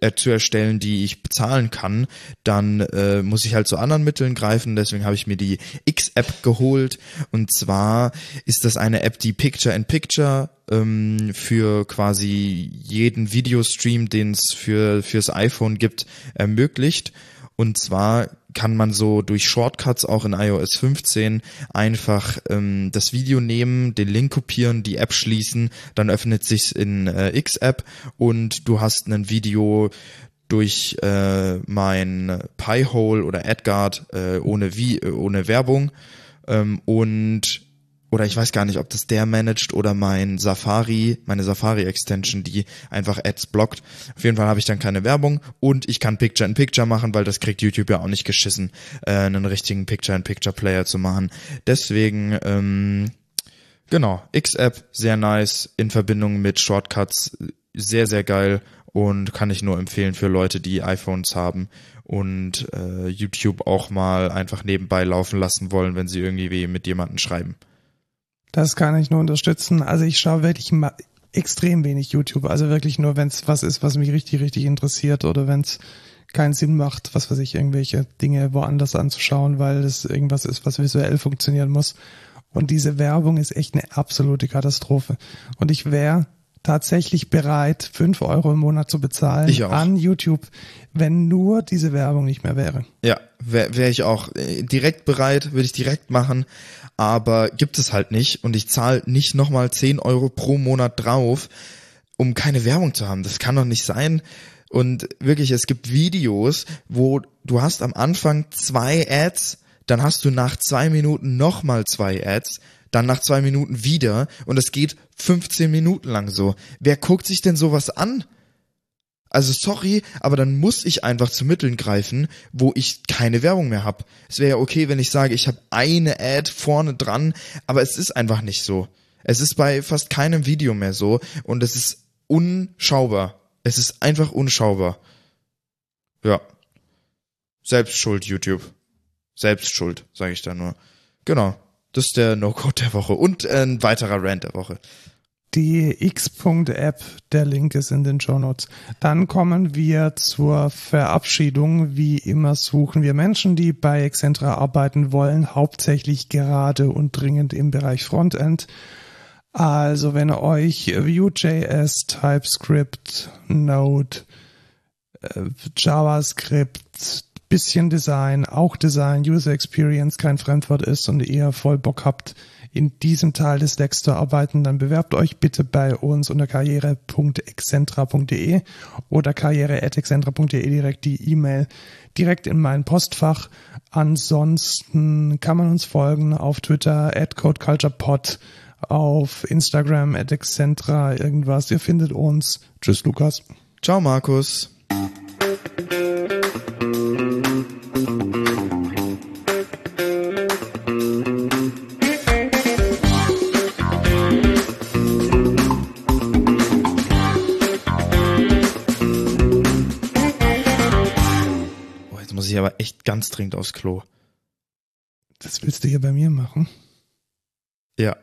äh, zu erstellen, die ich bezahlen kann, dann äh, muss ich halt zu anderen Mitteln greifen. Deswegen habe ich mir die X-App geholt. Und zwar ist das eine App, die Picture in Picture ähm, für quasi jeden Videostream, den es für fürs iPhone gibt, ermöglicht. Und zwar kann man so durch Shortcuts auch in iOS 15 einfach ähm, das Video nehmen, den Link kopieren, die App schließen, dann öffnet sich's in äh, X-App und du hast ein Video durch äh, mein Pi-Hole oder AdGuard äh, ohne, wie, ohne Werbung. Ähm, und oder ich weiß gar nicht, ob das der managt oder mein Safari, meine Safari Extension, die einfach Ads blockt. Auf jeden Fall habe ich dann keine Werbung und ich kann Picture in Picture machen, weil das kriegt YouTube ja auch nicht geschissen, äh, einen richtigen Picture in Picture Player zu machen. Deswegen ähm, genau, X-App sehr nice in Verbindung mit Shortcuts sehr sehr geil und kann ich nur empfehlen für Leute, die iPhones haben und äh, YouTube auch mal einfach nebenbei laufen lassen wollen, wenn sie irgendwie mit jemandem schreiben. Das kann ich nur unterstützen. Also ich schaue wirklich mal extrem wenig YouTube. Also wirklich nur, wenn es was ist, was mich richtig, richtig interessiert oder wenn es keinen Sinn macht, was weiß ich, irgendwelche Dinge woanders anzuschauen, weil es irgendwas ist, was visuell funktionieren muss. Und diese Werbung ist echt eine absolute Katastrophe. Und ich wäre tatsächlich bereit, fünf Euro im Monat zu bezahlen an YouTube, wenn nur diese Werbung nicht mehr wäre. Ja, wäre wär ich auch äh, direkt bereit, würde ich direkt machen aber gibt es halt nicht und ich zahle nicht nochmal 10 Euro pro Monat drauf, um keine Werbung zu haben. Das kann doch nicht sein. Und wirklich, es gibt Videos, wo du hast am Anfang zwei Ads, dann hast du nach zwei Minuten nochmal zwei Ads, dann nach zwei Minuten wieder und es geht 15 Minuten lang so. Wer guckt sich denn sowas an? Also sorry, aber dann muss ich einfach zu Mitteln greifen, wo ich keine Werbung mehr habe. Es wäre ja okay, wenn ich sage, ich habe eine Ad vorne dran, aber es ist einfach nicht so. Es ist bei fast keinem Video mehr so und es ist unschaubar. Es ist einfach unschaubar. Ja. Selbstschuld, YouTube. Selbstschuld, sage ich da nur. Genau. Das ist der No-Code der Woche und ein weiterer Rant der Woche die X.App, der Link ist in den Show Notes. Dann kommen wir zur Verabschiedung. Wie immer suchen wir Menschen, die bei Excentra arbeiten wollen, hauptsächlich gerade und dringend im Bereich Frontend. Also wenn euch Vue.js, TypeScript, Node, äh, JavaScript, bisschen Design, auch Design, User Experience kein Fremdwort ist und ihr voll Bock habt, in diesem Teil des Decks zu arbeiten, dann bewerbt euch bitte bei uns unter karriere.excentra.de oder karriere.excentra.de direkt die E-Mail direkt in mein Postfach. Ansonsten kann man uns folgen auf Twitter at codeculturepod, auf Instagram at excentra irgendwas. Ihr findet uns. Tschüss, Lukas. Ciao, Markus. Aber echt ganz dringend aufs Klo. Das willst du hier bei mir machen? Ja.